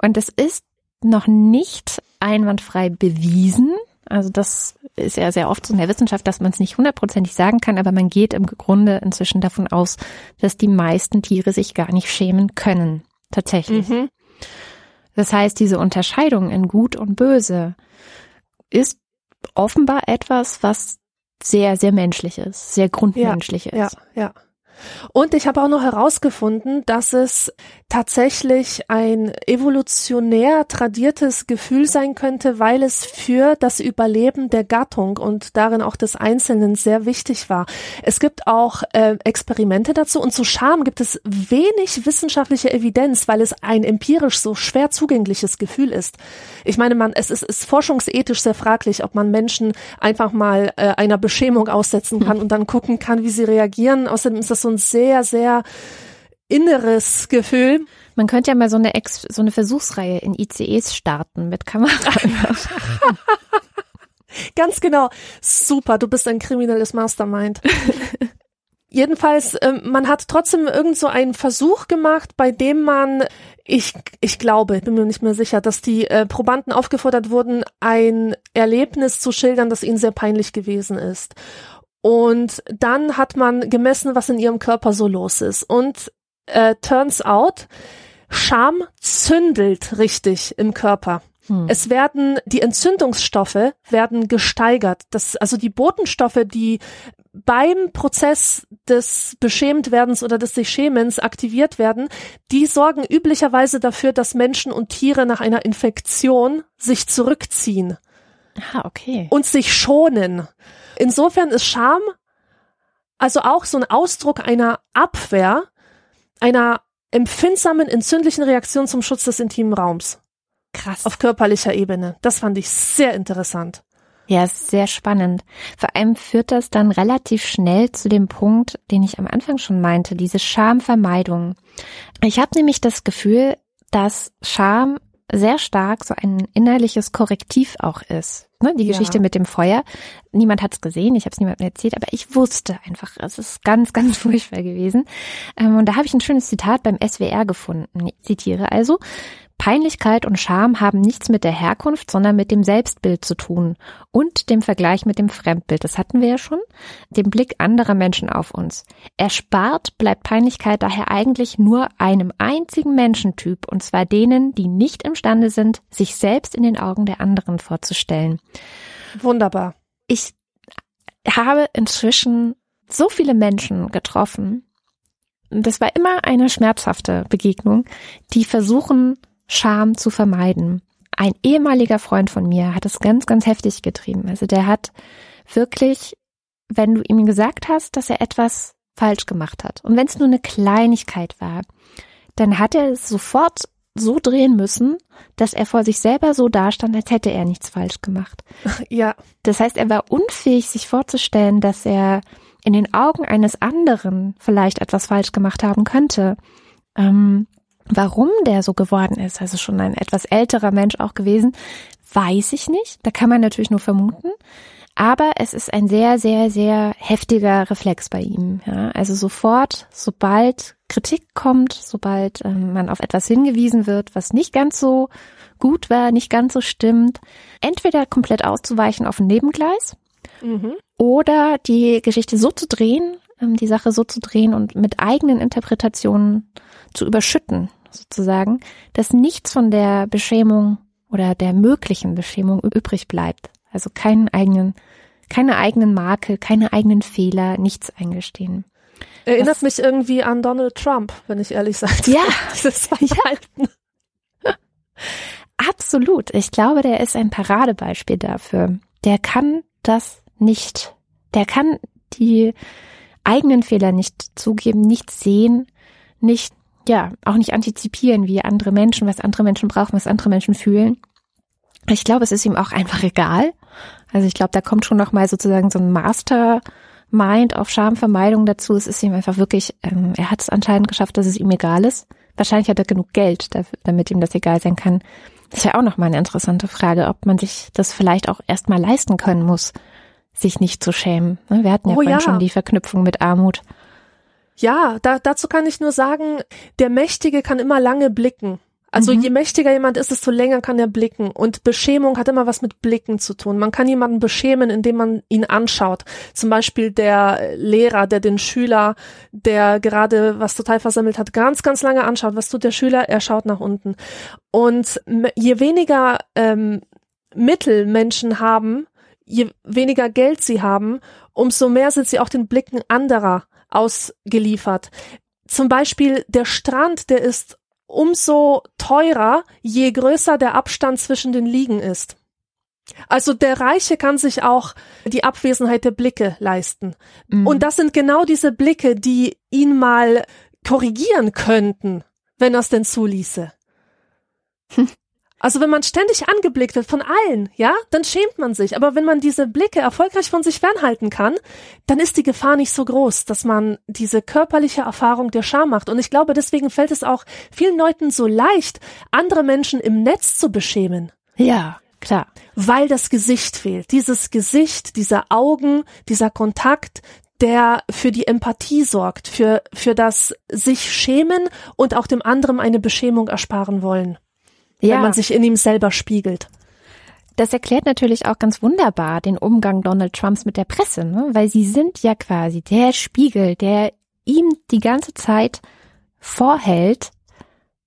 [SPEAKER 2] Und es ist noch nicht einwandfrei bewiesen, also das ist ja sehr oft so in der Wissenschaft, dass man es nicht hundertprozentig sagen kann, aber man geht im Grunde inzwischen davon aus, dass die meisten Tiere sich gar nicht schämen können. Tatsächlich. Mhm. Das heißt, diese Unterscheidung in Gut und Böse ist offenbar etwas, was sehr, sehr menschlich ist, sehr grundmenschlich
[SPEAKER 1] ja,
[SPEAKER 2] ist.
[SPEAKER 1] Ja, ja. Und ich habe auch noch herausgefunden, dass es tatsächlich ein evolutionär tradiertes Gefühl sein könnte, weil es für das Überleben der Gattung und darin auch des Einzelnen sehr wichtig war. Es gibt auch äh, Experimente dazu und zu Scham gibt es wenig wissenschaftliche Evidenz, weil es ein empirisch so schwer zugängliches Gefühl ist. Ich meine, man, es ist, ist forschungsethisch sehr fraglich, ob man Menschen einfach mal äh, einer Beschämung aussetzen kann hm. und dann gucken kann, wie sie reagieren. Außerdem ist das so ein sehr, sehr inneres Gefühl.
[SPEAKER 2] Man könnte ja mal so eine Ex so eine Versuchsreihe in ICEs starten mit Kamera. [LAUGHS]
[SPEAKER 1] Ganz genau. Super, du bist ein kriminelles Mastermind. [LAUGHS] Jedenfalls, äh, man hat trotzdem irgend so einen Versuch gemacht, bei dem man, ich, ich glaube, bin mir nicht mehr sicher, dass die äh, Probanden aufgefordert wurden, ein Erlebnis zu schildern, das ihnen sehr peinlich gewesen ist. Und dann hat man gemessen, was in ihrem Körper so los ist. Und äh, turns out, Scham zündelt richtig im Körper. Hm. Es werden die Entzündungsstoffe werden gesteigert. Das, also die Botenstoffe, die beim Prozess des Beschämtwerdens oder des sich Schämens aktiviert werden, die sorgen üblicherweise dafür, dass Menschen und Tiere nach einer Infektion sich zurückziehen.
[SPEAKER 2] Ah, okay.
[SPEAKER 1] Und sich schonen. Insofern ist Scham also auch so ein Ausdruck einer Abwehr, einer empfindsamen, entzündlichen Reaktion zum Schutz des intimen Raums.
[SPEAKER 2] Krass.
[SPEAKER 1] Auf körperlicher Ebene. Das fand ich sehr interessant.
[SPEAKER 2] Ja, ist sehr spannend. Vor allem führt das dann relativ schnell zu dem Punkt, den ich am Anfang schon meinte, diese Schamvermeidung. Ich habe nämlich das Gefühl, dass Scham sehr stark so ein innerliches Korrektiv auch ist. Ne, die Geschichte
[SPEAKER 1] Ja.
[SPEAKER 2] mit dem Feuer. Niemand hat es gesehen, ich habe es niemandem erzählt, aber ich wusste einfach, es ist ganz, ganz [LAUGHS] furchtbar gewesen. Ähm, und da habe ich ein schönes Zitat beim SWR gefunden. Ich zitiere also. Peinlichkeit und Scham haben nichts mit der Herkunft, sondern mit dem Selbstbild zu tun und dem Vergleich mit dem Fremdbild. Das hatten wir ja schon. Dem Blick anderer Menschen auf uns. Erspart bleibt Peinlichkeit daher eigentlich nur einem einzigen Menschentyp, und zwar denen, die nicht imstande sind, sich selbst in den Augen der anderen vorzustellen.
[SPEAKER 1] Wunderbar.
[SPEAKER 2] Ich habe inzwischen so viele Menschen getroffen. Das war immer eine schmerzhafte Begegnung, die versuchen, Scham zu vermeiden. Ein ehemaliger Freund von mir hat es ganz, ganz heftig getrieben. Also der hat wirklich, wenn du ihm gesagt hast, dass er etwas falsch gemacht hat und wenn es nur eine Kleinigkeit war, dann hat er es sofort so drehen müssen, dass er vor sich selber so dastand, als hätte er nichts falsch gemacht. [LAUGHS]
[SPEAKER 1] Ja,
[SPEAKER 2] Das heißt, er war unfähig, sich vorzustellen, dass er in den Augen eines anderen vielleicht etwas falsch gemacht haben könnte. Ähm, warum der so geworden ist, also schon ein etwas älterer Mensch auch gewesen, weiß ich nicht. Da kann man natürlich nur vermuten. Aber es ist ein sehr, sehr, sehr heftiger Reflex bei ihm. Ja? Also sofort, sobald Kritik kommt, sobald ähm, man auf etwas hingewiesen wird, was nicht ganz so gut war, nicht ganz so stimmt, entweder komplett auszuweichen auf ein Nebengleis
[SPEAKER 1] mhm.
[SPEAKER 2] oder die Geschichte so zu drehen, ähm, die Sache so zu drehen und mit eigenen Interpretationen zu überschütten, sozusagen, dass nichts von der Beschämung oder der möglichen Beschämung übrig bleibt. Also keinen eigenen, keine eigenen Marke, keine eigenen Fehler, nichts eingestehen.
[SPEAKER 1] Erinnert
[SPEAKER 2] Was-
[SPEAKER 1] mich irgendwie an Donald Trump, wenn ich ehrlich sein
[SPEAKER 2] Ja. [LAUGHS]
[SPEAKER 1] Dieses Verhalten.
[SPEAKER 2] Absolut. Ich glaube, der ist ein Paradebeispiel dafür. Der kann das nicht. Der kann die eigenen Fehler nicht zugeben, nicht sehen, nicht, ja, auch nicht antizipieren, wie andere Menschen, was andere Menschen brauchen, was andere Menschen fühlen. Ich glaube, es ist ihm auch einfach egal. Also ich glaube, da kommt schon noch mal sozusagen so ein Mastermind auf Schamvermeidung dazu. Es ist ihm einfach wirklich, ähm, er hat es anscheinend geschafft, dass es ihm egal ist. Wahrscheinlich hat er genug Geld, dafür, damit ihm das egal sein kann. Das wäre auch noch mal eine interessante Frage, ob man sich das vielleicht auch erstmal leisten können muss, sich nicht zu schämen. Ne, Wir hatten ja
[SPEAKER 1] Oh
[SPEAKER 2] vorhin
[SPEAKER 1] ja.
[SPEAKER 2] schon die Verknüpfung mit Armut.
[SPEAKER 1] Ja, da, dazu kann ich nur sagen, der Mächtige kann immer lange blicken. Also
[SPEAKER 2] Mhm.
[SPEAKER 1] je mächtiger jemand ist, desto länger kann er blicken. Und Beschämung hat immer was mit Blicken zu tun. Man kann jemanden beschämen, indem man ihn anschaut. Zum Beispiel der Lehrer, der den Schüler, der gerade was total versammelt hat, ganz, ganz lange anschaut. Was tut der Schüler? Er schaut nach unten. Und je weniger ähm, Mittel Menschen haben, je weniger Geld sie haben, umso mehr sind sie auch den Blicken anderer ausgeliefert. Zum Beispiel der Strand, der ist umso teurer, je größer der Abstand zwischen den Liegen ist. Also der Reiche kann sich auch die Abwesenheit der Blicke leisten.
[SPEAKER 2] Mhm.
[SPEAKER 1] Und das sind genau diese Blicke, die ihn mal korrigieren könnten, wenn er es denn zuließe. [LAUGHS] Also wenn man ständig angeblickt wird von allen, ja, dann schämt man sich. Aber wenn man diese Blicke erfolgreich von sich fernhalten kann, dann ist die Gefahr nicht so groß, dass man diese körperliche Erfahrung der Scham macht. Und ich glaube, deswegen fällt es auch vielen Leuten so leicht, andere Menschen im Netz zu beschämen
[SPEAKER 2] ja, klar.
[SPEAKER 1] weil das Gesicht fehlt. Dieses Gesicht, dieser Augen, dieser Kontakt, der für die Empathie sorgt, für, für das sich schämen und auch dem anderen eine Beschämung ersparen wollen,
[SPEAKER 2] Ja.
[SPEAKER 1] wenn man sich in ihm selber spiegelt.
[SPEAKER 2] Das erklärt natürlich auch ganz wunderbar den Umgang Donald Trumps mit der Presse, ne? weil sie sind ja quasi der Spiegel, der ihm die ganze Zeit vorhält,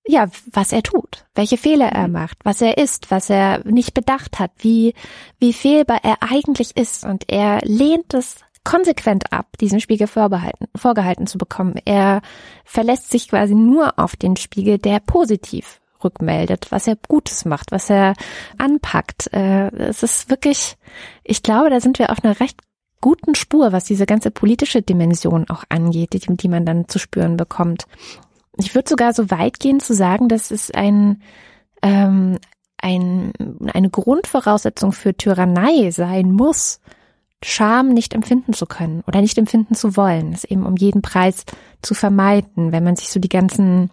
[SPEAKER 2] ja, was er tut, welche Fehler er macht, was er ist, was er nicht bedacht hat, wie, wie fehlbar er eigentlich ist. Und er lehnt es konsequent ab, diesen Spiegel vorbehalten, vorgehalten zu bekommen. Er verlässt sich quasi nur auf den Spiegel, der positiv rückmeldet, was er Gutes macht, was er anpackt. Äh, es ist wirklich, ich glaube, da sind wir auf einer recht guten Spur, was diese ganze politische Dimension auch angeht, die, die man dann zu spüren bekommt. Ich würde sogar so weit gehen zu sagen, dass es ein, ähm, ein, eine Grundvoraussetzung für Tyrannei sein muss, Scham nicht empfinden zu können oder nicht empfinden zu wollen, es eben um jeden Preis zu vermeiden, wenn man sich so die ganzen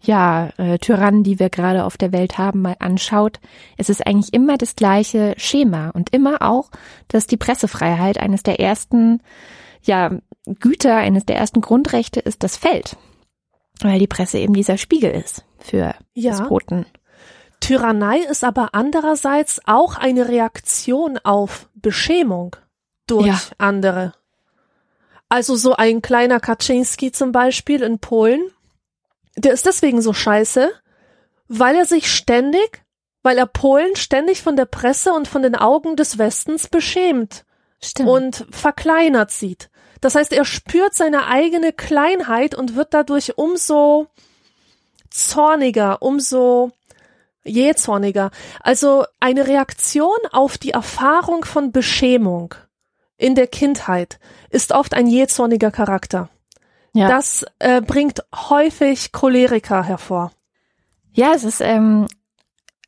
[SPEAKER 2] ja, äh, Tyrannen, die wir gerade auf der Welt haben, mal anschaut, es ist eigentlich immer das gleiche Schema und immer auch, dass die Pressefreiheit eines der ersten, ja, Güter, eines der ersten Grundrechte ist, das fällt. Weil die Presse eben dieser Spiegel ist für ja. Despoten.
[SPEAKER 1] Tyrannei ist aber andererseits auch eine Reaktion auf Beschämung durch ja. andere. Also so ein kleiner Kaczynski zum Beispiel in Polen, der ist deswegen so scheiße, weil er sich ständig, weil er Polen ständig von der Presse und von den Augen des Westens beschämt Stimmt. und verkleinert sieht. Das heißt, er spürt seine eigene Kleinheit und wird dadurch umso zorniger, umso jähzorniger. Also eine Reaktion auf die Erfahrung von Beschämung in der Kindheit ist oft ein jähzorniger Charakter. Ja. Das äh, bringt häufig Choleriker hervor.
[SPEAKER 2] Ja, es ist ähm,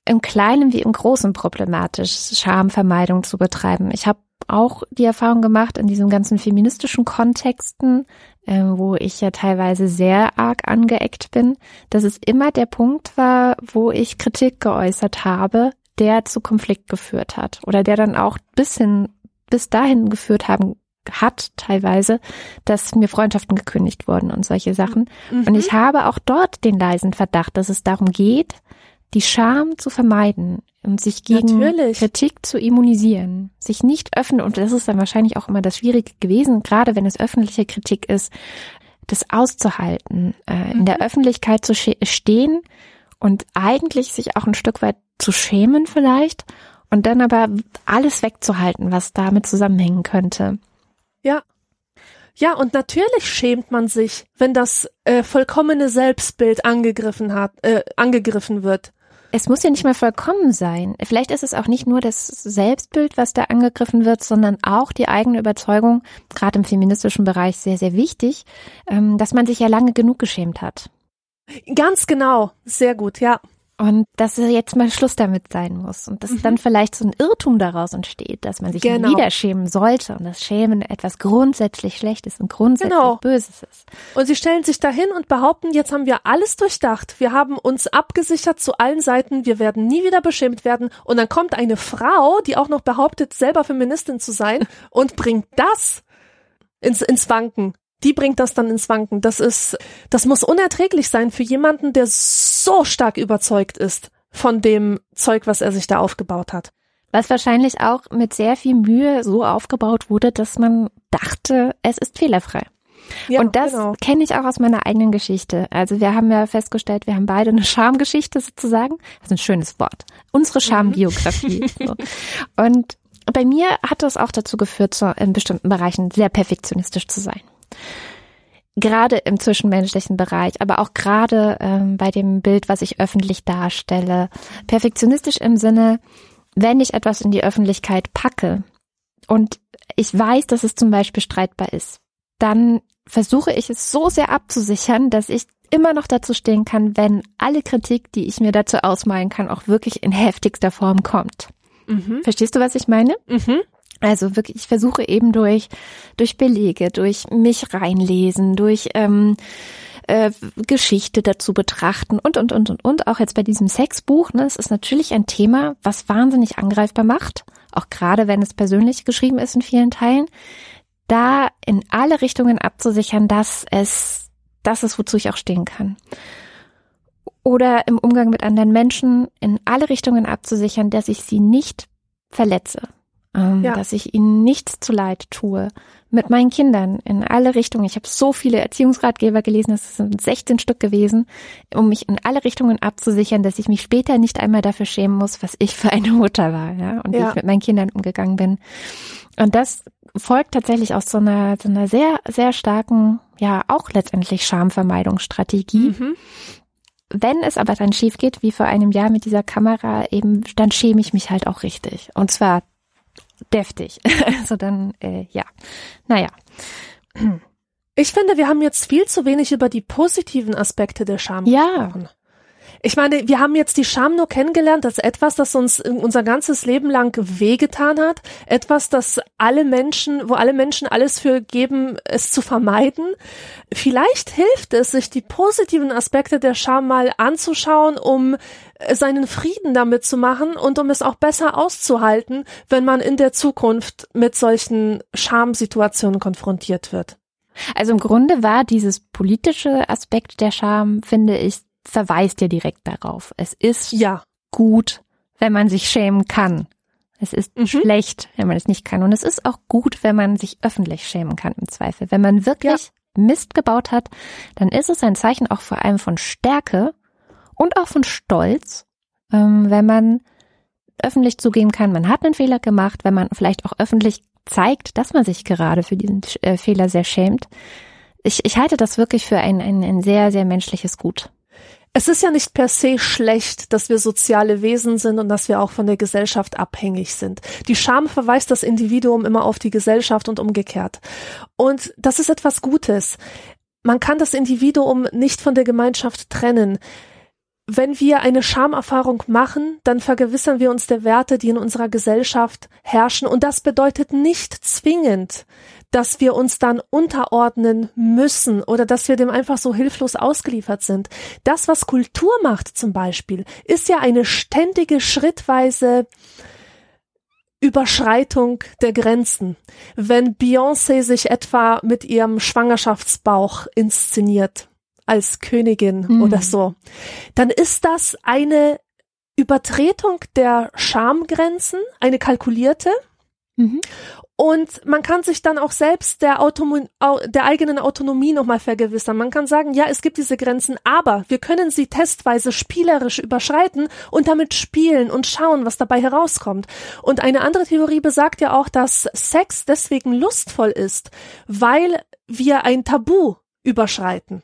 [SPEAKER 2] im Kleinen wie im Großen problematisch, Schamvermeidung zu betreiben. Ich habe auch die Erfahrung gemacht in diesen ganzen feministischen Kontexten, äh, wo ich ja teilweise sehr arg angeeckt bin, dass es immer der Punkt war, wo ich Kritik geäußert habe, der zu Konflikt geführt hat oder der dann auch bis hin, bis dahin geführt haben hat teilweise, dass mir Freundschaften gekündigt wurden und solche Sachen. Mhm. Und ich habe auch dort den leisen Verdacht, dass es darum geht, die Scham zu vermeiden und sich gegen Natürlich. Kritik zu immunisieren, sich nicht öffnen. Und das ist dann wahrscheinlich auch immer das Schwierige gewesen, gerade wenn es öffentliche Kritik ist, das auszuhalten, äh, in der mhm. Öffentlichkeit zu stehen und eigentlich sich auch ein Stück weit zu schämen vielleicht und dann aber alles wegzuhalten, was damit zusammenhängen könnte.
[SPEAKER 1] Ja. Ja, und natürlich schämt man sich, wenn das äh, vollkommene Selbstbild angegriffen hat, äh, angegriffen wird.
[SPEAKER 2] Es muss ja nicht mal vollkommen sein. Vielleicht ist es auch nicht nur das Selbstbild, was da angegriffen wird, sondern auch die eigene Überzeugung, gerade im feministischen Bereich sehr, sehr wichtig, ähm, dass man sich ja lange genug geschämt hat.
[SPEAKER 1] Ganz genau. Sehr gut, ja.
[SPEAKER 2] Und dass jetzt mal Schluss damit sein muss und dass mhm. dann vielleicht so ein Irrtum daraus entsteht, dass man sich genau. wieder schämen sollte und dass Schämen etwas grundsätzlich Schlechtes und grundsätzlich genau. Böses ist.
[SPEAKER 1] Und sie stellen sich dahin und behaupten, jetzt haben wir alles durchdacht. Wir haben uns abgesichert zu allen Seiten. Wir werden nie wieder beschämt werden. Und dann kommt eine Frau, die auch noch behauptet, selber Feministin zu sein und bringt das ins, ins Wanken die bringt das dann ins Wanken. Das ist, das muss unerträglich sein für jemanden, der so stark überzeugt ist von dem Zeug, was er sich da aufgebaut hat.
[SPEAKER 2] Was wahrscheinlich auch mit sehr viel Mühe so aufgebaut wurde, dass man dachte, es ist fehlerfrei. Ja, und das genau. kenne ich auch aus meiner eigenen Geschichte. Also wir haben ja festgestellt, wir haben beide eine Schamgeschichte sozusagen. Das ist ein schönes Wort. Unsere mhm. Schambiografie. [LAUGHS] so. Und bei mir hat das auch dazu geführt, so in bestimmten Bereichen sehr perfektionistisch zu sein gerade im zwischenmenschlichen Bereich, aber auch gerade ähm, bei dem Bild, was ich öffentlich darstelle. Perfektionistisch im Sinne, wenn ich etwas in die Öffentlichkeit packe und ich weiß, dass es zum Beispiel streitbar ist, dann versuche ich es so sehr abzusichern, dass ich immer noch dazu stehen kann, wenn alle Kritik, die ich mir dazu ausmalen kann, auch wirklich in heftigster Form kommt. Mhm. Verstehst du, was ich meine? Mhm. Also wirklich, ich versuche eben durch, durch Belege, durch mich reinlesen, durch ähm, äh, Geschichte dazu betrachten und, und, und, und, und. Auch jetzt bei diesem Sexbuch, ne, es ist natürlich ein Thema, was wahnsinnig angreifbar macht, auch gerade wenn es persönlich geschrieben ist in vielen Teilen, da in alle Richtungen abzusichern, dass es, das ist, wozu ich auch stehen kann. Oder im Umgang mit anderen Menschen in alle Richtungen abzusichern, dass ich sie nicht verletze ähm, ja. dass ich ihnen nichts zu leid tue. Mit meinen Kindern in alle Richtungen. Ich habe so viele Erziehungsratgeber gelesen, das sind 16 Stück gewesen, um mich in alle Richtungen abzusichern, dass ich mich später nicht einmal dafür schämen muss, was ich für eine Mutter war, ja, und ja. wie ich mit meinen Kindern umgegangen bin. Und das folgt tatsächlich aus so einer, so einer sehr, sehr starken, ja, auch letztendlich Schamvermeidungsstrategie. Mhm. Wenn es aber dann schief geht, wie vor einem Jahr mit dieser Kamera, eben, dann schäme ich mich halt auch richtig. Und zwar deftig. [LAUGHS] Also dann, äh, ja. Naja.
[SPEAKER 1] Ich finde, wir haben jetzt viel zu wenig über die positiven Aspekte der Scham
[SPEAKER 2] ja. gesprochen.
[SPEAKER 1] Ich meine, wir haben jetzt die Scham nur kennengelernt als etwas, das uns unser ganzes Leben lang wehgetan hat. Etwas, das alle Menschen, wo alle Menschen alles für geben, es zu vermeiden. Vielleicht hilft es, sich die positiven Aspekte der Scham mal anzuschauen, um seinen Frieden damit zu machen und um es auch besser auszuhalten, wenn man in der Zukunft mit solchen Schamsituationen konfrontiert wird.
[SPEAKER 2] Also im Grunde war dieses politische Aspekt der Scham, finde ich, verweist ja direkt darauf. Es ist ja gut, wenn man sich schämen kann. Es ist mhm. schlecht, wenn man es nicht kann. Und es ist auch gut, wenn man sich öffentlich schämen kann im Zweifel. Wenn man wirklich ja. Mist gebaut hat, dann ist es ein Zeichen auch vor allem von Stärke und auch von Stolz, ähm, wenn man öffentlich zugeben kann, man hat einen Fehler gemacht, wenn man vielleicht auch öffentlich zeigt, dass man sich gerade für diesen äh, Fehler sehr schämt. Ich, ich halte das wirklich für ein, ein, ein sehr, sehr menschliches Gut.
[SPEAKER 1] Es ist ja nicht per se schlecht, dass wir soziale Wesen sind und dass wir auch von der Gesellschaft abhängig sind. Die Scham verweist das Individuum immer auf die Gesellschaft und umgekehrt. Und das ist etwas Gutes. Man kann das Individuum nicht von der Gemeinschaft trennen. Wenn wir eine Schamerfahrung machen, dann vergewissern wir uns der Werte, die in unserer Gesellschaft herrschen. Und das bedeutet nicht zwingend, dass wir uns dann unterordnen müssen oder dass wir dem einfach so hilflos ausgeliefert sind. Das, was Kultur macht zum Beispiel, ist ja eine ständige, schrittweise Überschreitung der Grenzen. Wenn Beyoncé sich etwa mit ihrem Schwangerschaftsbauch inszeniert als Königin mhm. oder so, dann ist das eine Übertretung der Schamgrenzen, eine kalkulierte. Mhm. Und man kann sich dann auch selbst der, Automo der eigenen Autonomie nochmal vergewissern. Man kann sagen, ja, es gibt diese Grenzen, aber wir können sie testweise spielerisch überschreiten und damit spielen und schauen, was dabei herauskommt. Und eine andere Theorie besagt ja auch, dass Sex deswegen lustvoll ist, weil wir ein Tabu überschreiten.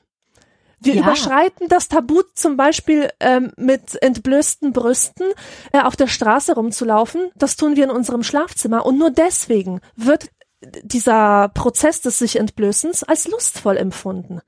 [SPEAKER 1] Wir ja. überschreiten das Tabu zum Beispiel ähm, mit entblößten Brüsten äh, auf der Straße rumzulaufen. Das tun wir in unserem Schlafzimmer und nur deswegen wird dieser Prozess des sich Entblößens als lustvoll empfunden.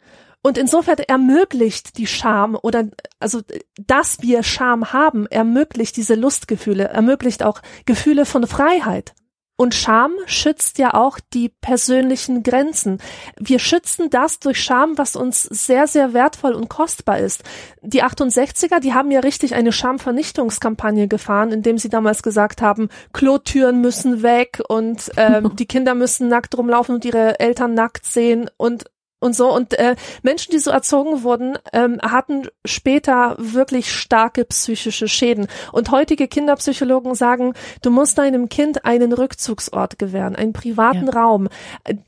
[SPEAKER 1] Und insofern ermöglicht die Scham oder also dass wir Scham haben, ermöglicht diese Lustgefühle, ermöglicht auch Gefühle von Freiheit. Und Scham schützt ja auch die persönlichen Grenzen. Wir schützen das durch Scham, was uns sehr, sehr wertvoll und kostbar ist. Die 68er, die haben ja richtig eine Schamvernichtungskampagne gefahren, indem sie damals gesagt haben, Klotüren müssen weg und ähm, [LAUGHS] die Kinder müssen nackt rumlaufen und ihre Eltern nackt sehen und und so. Und äh, Menschen, die so erzogen wurden, ähm, hatten später wirklich starke psychische Schäden. Und heutige Kinderpsychologen sagen, du musst deinem Kind einen Rückzugsort gewähren, einen privaten ja. Raum,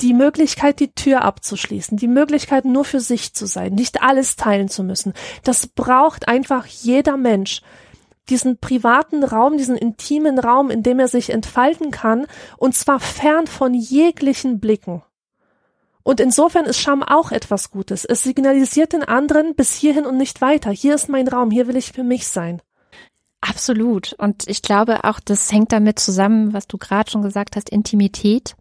[SPEAKER 1] die Möglichkeit, die Tür abzuschließen, die Möglichkeit, nur für sich zu sein, nicht alles teilen zu müssen. Das braucht einfach jeder Mensch diesen privaten Raum, diesen intimen Raum, in dem er sich entfalten kann, und zwar fern von jeglichen Blicken. Und insofern ist Scham auch etwas Gutes. Es signalisiert den anderen bis hierhin und nicht weiter. Hier ist mein Raum, hier will ich für mich sein.
[SPEAKER 2] Absolut. Und ich glaube auch, das hängt damit zusammen, was du gerade schon gesagt hast, Intimität.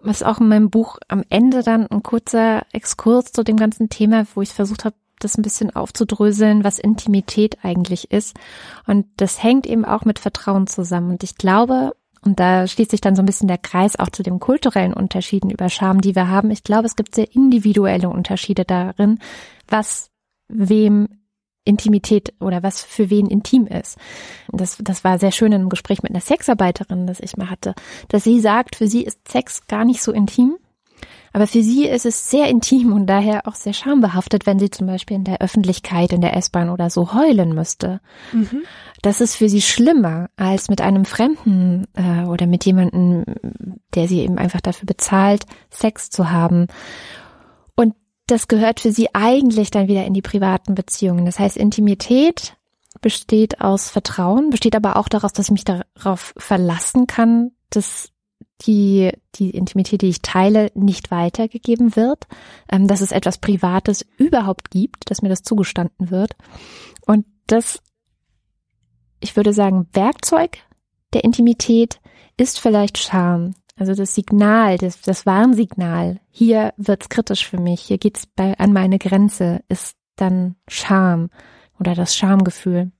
[SPEAKER 2] Was auch in meinem Buch am Ende dann ein kurzer Exkurs zu dem ganzen Thema, wo ich versucht habe, das ein bisschen aufzudröseln, was Intimität eigentlich ist. Und das hängt eben auch mit Vertrauen zusammen. Und ich glaube, und da schließt sich dann so ein bisschen der Kreis auch zu den kulturellen Unterschieden über Scham, die wir haben. Ich glaube, es gibt sehr individuelle Unterschiede darin, was wem Intimität oder was für wen intim ist. Das, das war sehr schön in einem Gespräch mit einer Sexarbeiterin, das ich mal hatte, dass sie sagt, für sie ist Sex gar nicht so intim, Aber für sie ist es sehr intim und daher auch sehr schambehaftet, wenn sie zum Beispiel in der Öffentlichkeit, in der S-Bahn oder so heulen müsste. Mhm. Das ist für sie schlimmer, als mit einem Fremden äh, oder mit jemandem, der sie eben einfach dafür bezahlt, Sex zu haben. Und das gehört für sie eigentlich dann wieder in die privaten Beziehungen. Das heißt, Intimität besteht aus Vertrauen, besteht aber auch daraus, dass ich mich darauf verlassen kann, dass die, die Intimität, die ich teile, nicht weitergegeben wird, ähm, dass es etwas Privates überhaupt gibt, dass mir das zugestanden wird. Und das, ich würde sagen, Werkzeug der Intimität ist vielleicht Scham. Also das Signal, das, das Warnsignal, hier wird's kritisch für mich, hier geht's bei, an meine Grenze, ist dann Scham oder das Schamgefühl.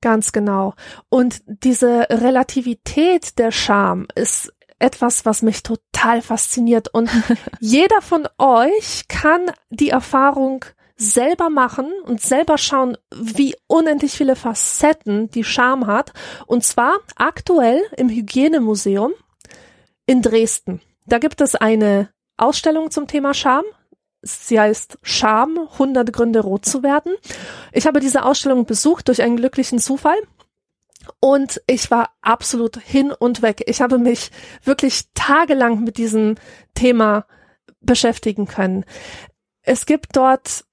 [SPEAKER 1] Ganz genau. Und diese Relativität der Scham ist etwas, was mich total fasziniert. Und [LAUGHS] jeder von euch kann die Erfahrung selber machen und selber schauen, wie unendlich viele Facetten die Scham hat. Und zwar aktuell im Hygienemuseum in Dresden. Da gibt es eine Ausstellung zum Thema Scham. Sie heißt Scham, 100 Gründe rot zu werden. Ich habe diese Ausstellung besucht durch einen glücklichen Zufall und ich war absolut hin und weg. Ich habe mich wirklich tagelang mit diesem Thema beschäftigen können. Es gibt dort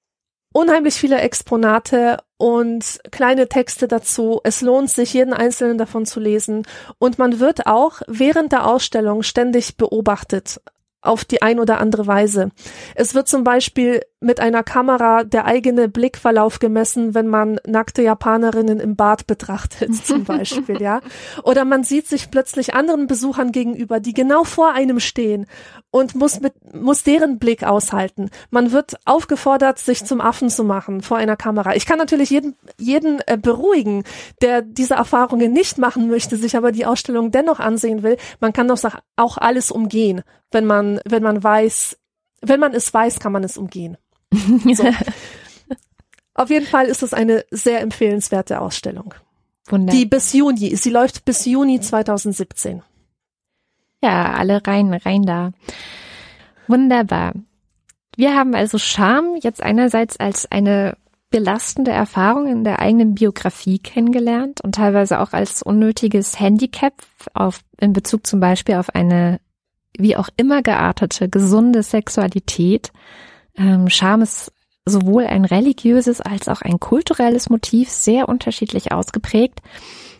[SPEAKER 1] unheimlich viele Exponate und kleine Texte dazu. Es lohnt sich, jeden einzelnen davon zu lesen. Und man wird auch während der Ausstellung ständig beobachtet auf die ein oder andere Weise. Es wird zum Beispiel mit einer Kamera der eigene Blickverlauf gemessen, wenn man nackte Japanerinnen im Bad betrachtet, [LAUGHS] zum Beispiel, ja. Oder man sieht sich plötzlich anderen Besuchern gegenüber, die genau vor einem stehen und muss mit, muss deren Blick aushalten. Man wird aufgefordert, sich zum Affen zu machen vor einer Kamera. Ich kann natürlich jeden, jeden äh, beruhigen, der diese Erfahrungen nicht machen möchte, sich aber die Ausstellung dennoch ansehen will. Man kann doch auch alles umgehen, wenn man, wenn man weiß, wenn man es weiß, kann man es umgehen. [LAUGHS] So. Auf jeden Fall ist es eine sehr empfehlenswerte Ausstellung. Wunderbar. Die bis Juni, sie läuft bis Juni 2017.
[SPEAKER 2] Ja, alle rein, rein da. Wunderbar. Wir haben also Scham jetzt einerseits als eine belastende Erfahrung in der eigenen Biografie kennengelernt und teilweise auch als unnötiges Handicap auf, in Bezug zum Beispiel auf eine wie auch immer geartete, gesunde Sexualität. Ähm, Scham ist sowohl ein religiöses als auch ein kulturelles Motiv sehr unterschiedlich ausgeprägt.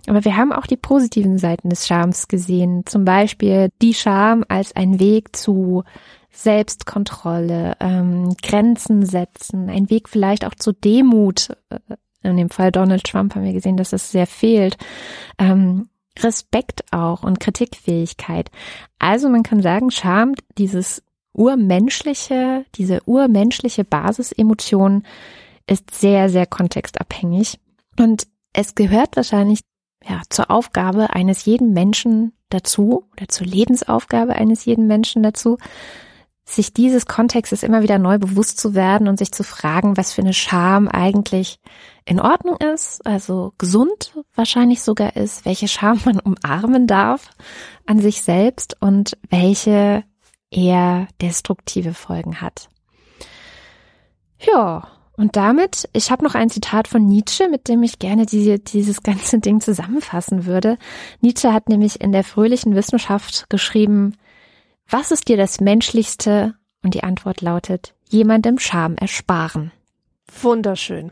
[SPEAKER 2] Aber wir haben auch die positiven Seiten des Schams gesehen. Zum Beispiel die Scham als ein Weg zu Selbstkontrolle, ähm, Grenzen setzen, ein Weg vielleicht auch zu Demut. Äh, in dem Fall Donald Trump haben wir gesehen, dass es sehr fehlt. Ähm, Respekt auch und Kritikfähigkeit. Also man kann sagen, Scham, dieses urmenschliche, diese urmenschliche Basisemotion ist sehr, sehr kontextabhängig. Und es gehört wahrscheinlich ja, zur Aufgabe eines jeden Menschen dazu oder zur Lebensaufgabe eines jeden Menschen dazu, sich dieses Kontextes immer wieder neu bewusst zu werden und sich zu fragen, was für eine Scham eigentlich in Ordnung ist, also gesund wahrscheinlich sogar ist, welche Scham man umarmen darf an sich selbst und welche eher destruktive Folgen hat. Ja, und damit, ich habe noch ein Zitat von Nietzsche, mit dem ich gerne diese, dieses ganze [LAUGHS] Ding zusammenfassen würde. Nietzsche hat nämlich in der fröhlichen Wissenschaft geschrieben, was ist dir das Menschlichste? Und die Antwort lautet, jemandem Scham ersparen.
[SPEAKER 1] Wunderschön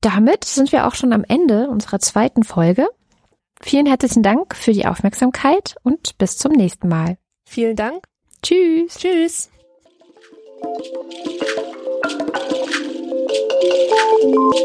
[SPEAKER 2] damit sind wir auch schon am Ende unserer zweiten Folge. Vielen herzlichen Dank für die Aufmerksamkeit und bis zum nächsten Mal.
[SPEAKER 1] Vielen Dank.
[SPEAKER 2] Tschüss.
[SPEAKER 1] Tschüss. Thank you.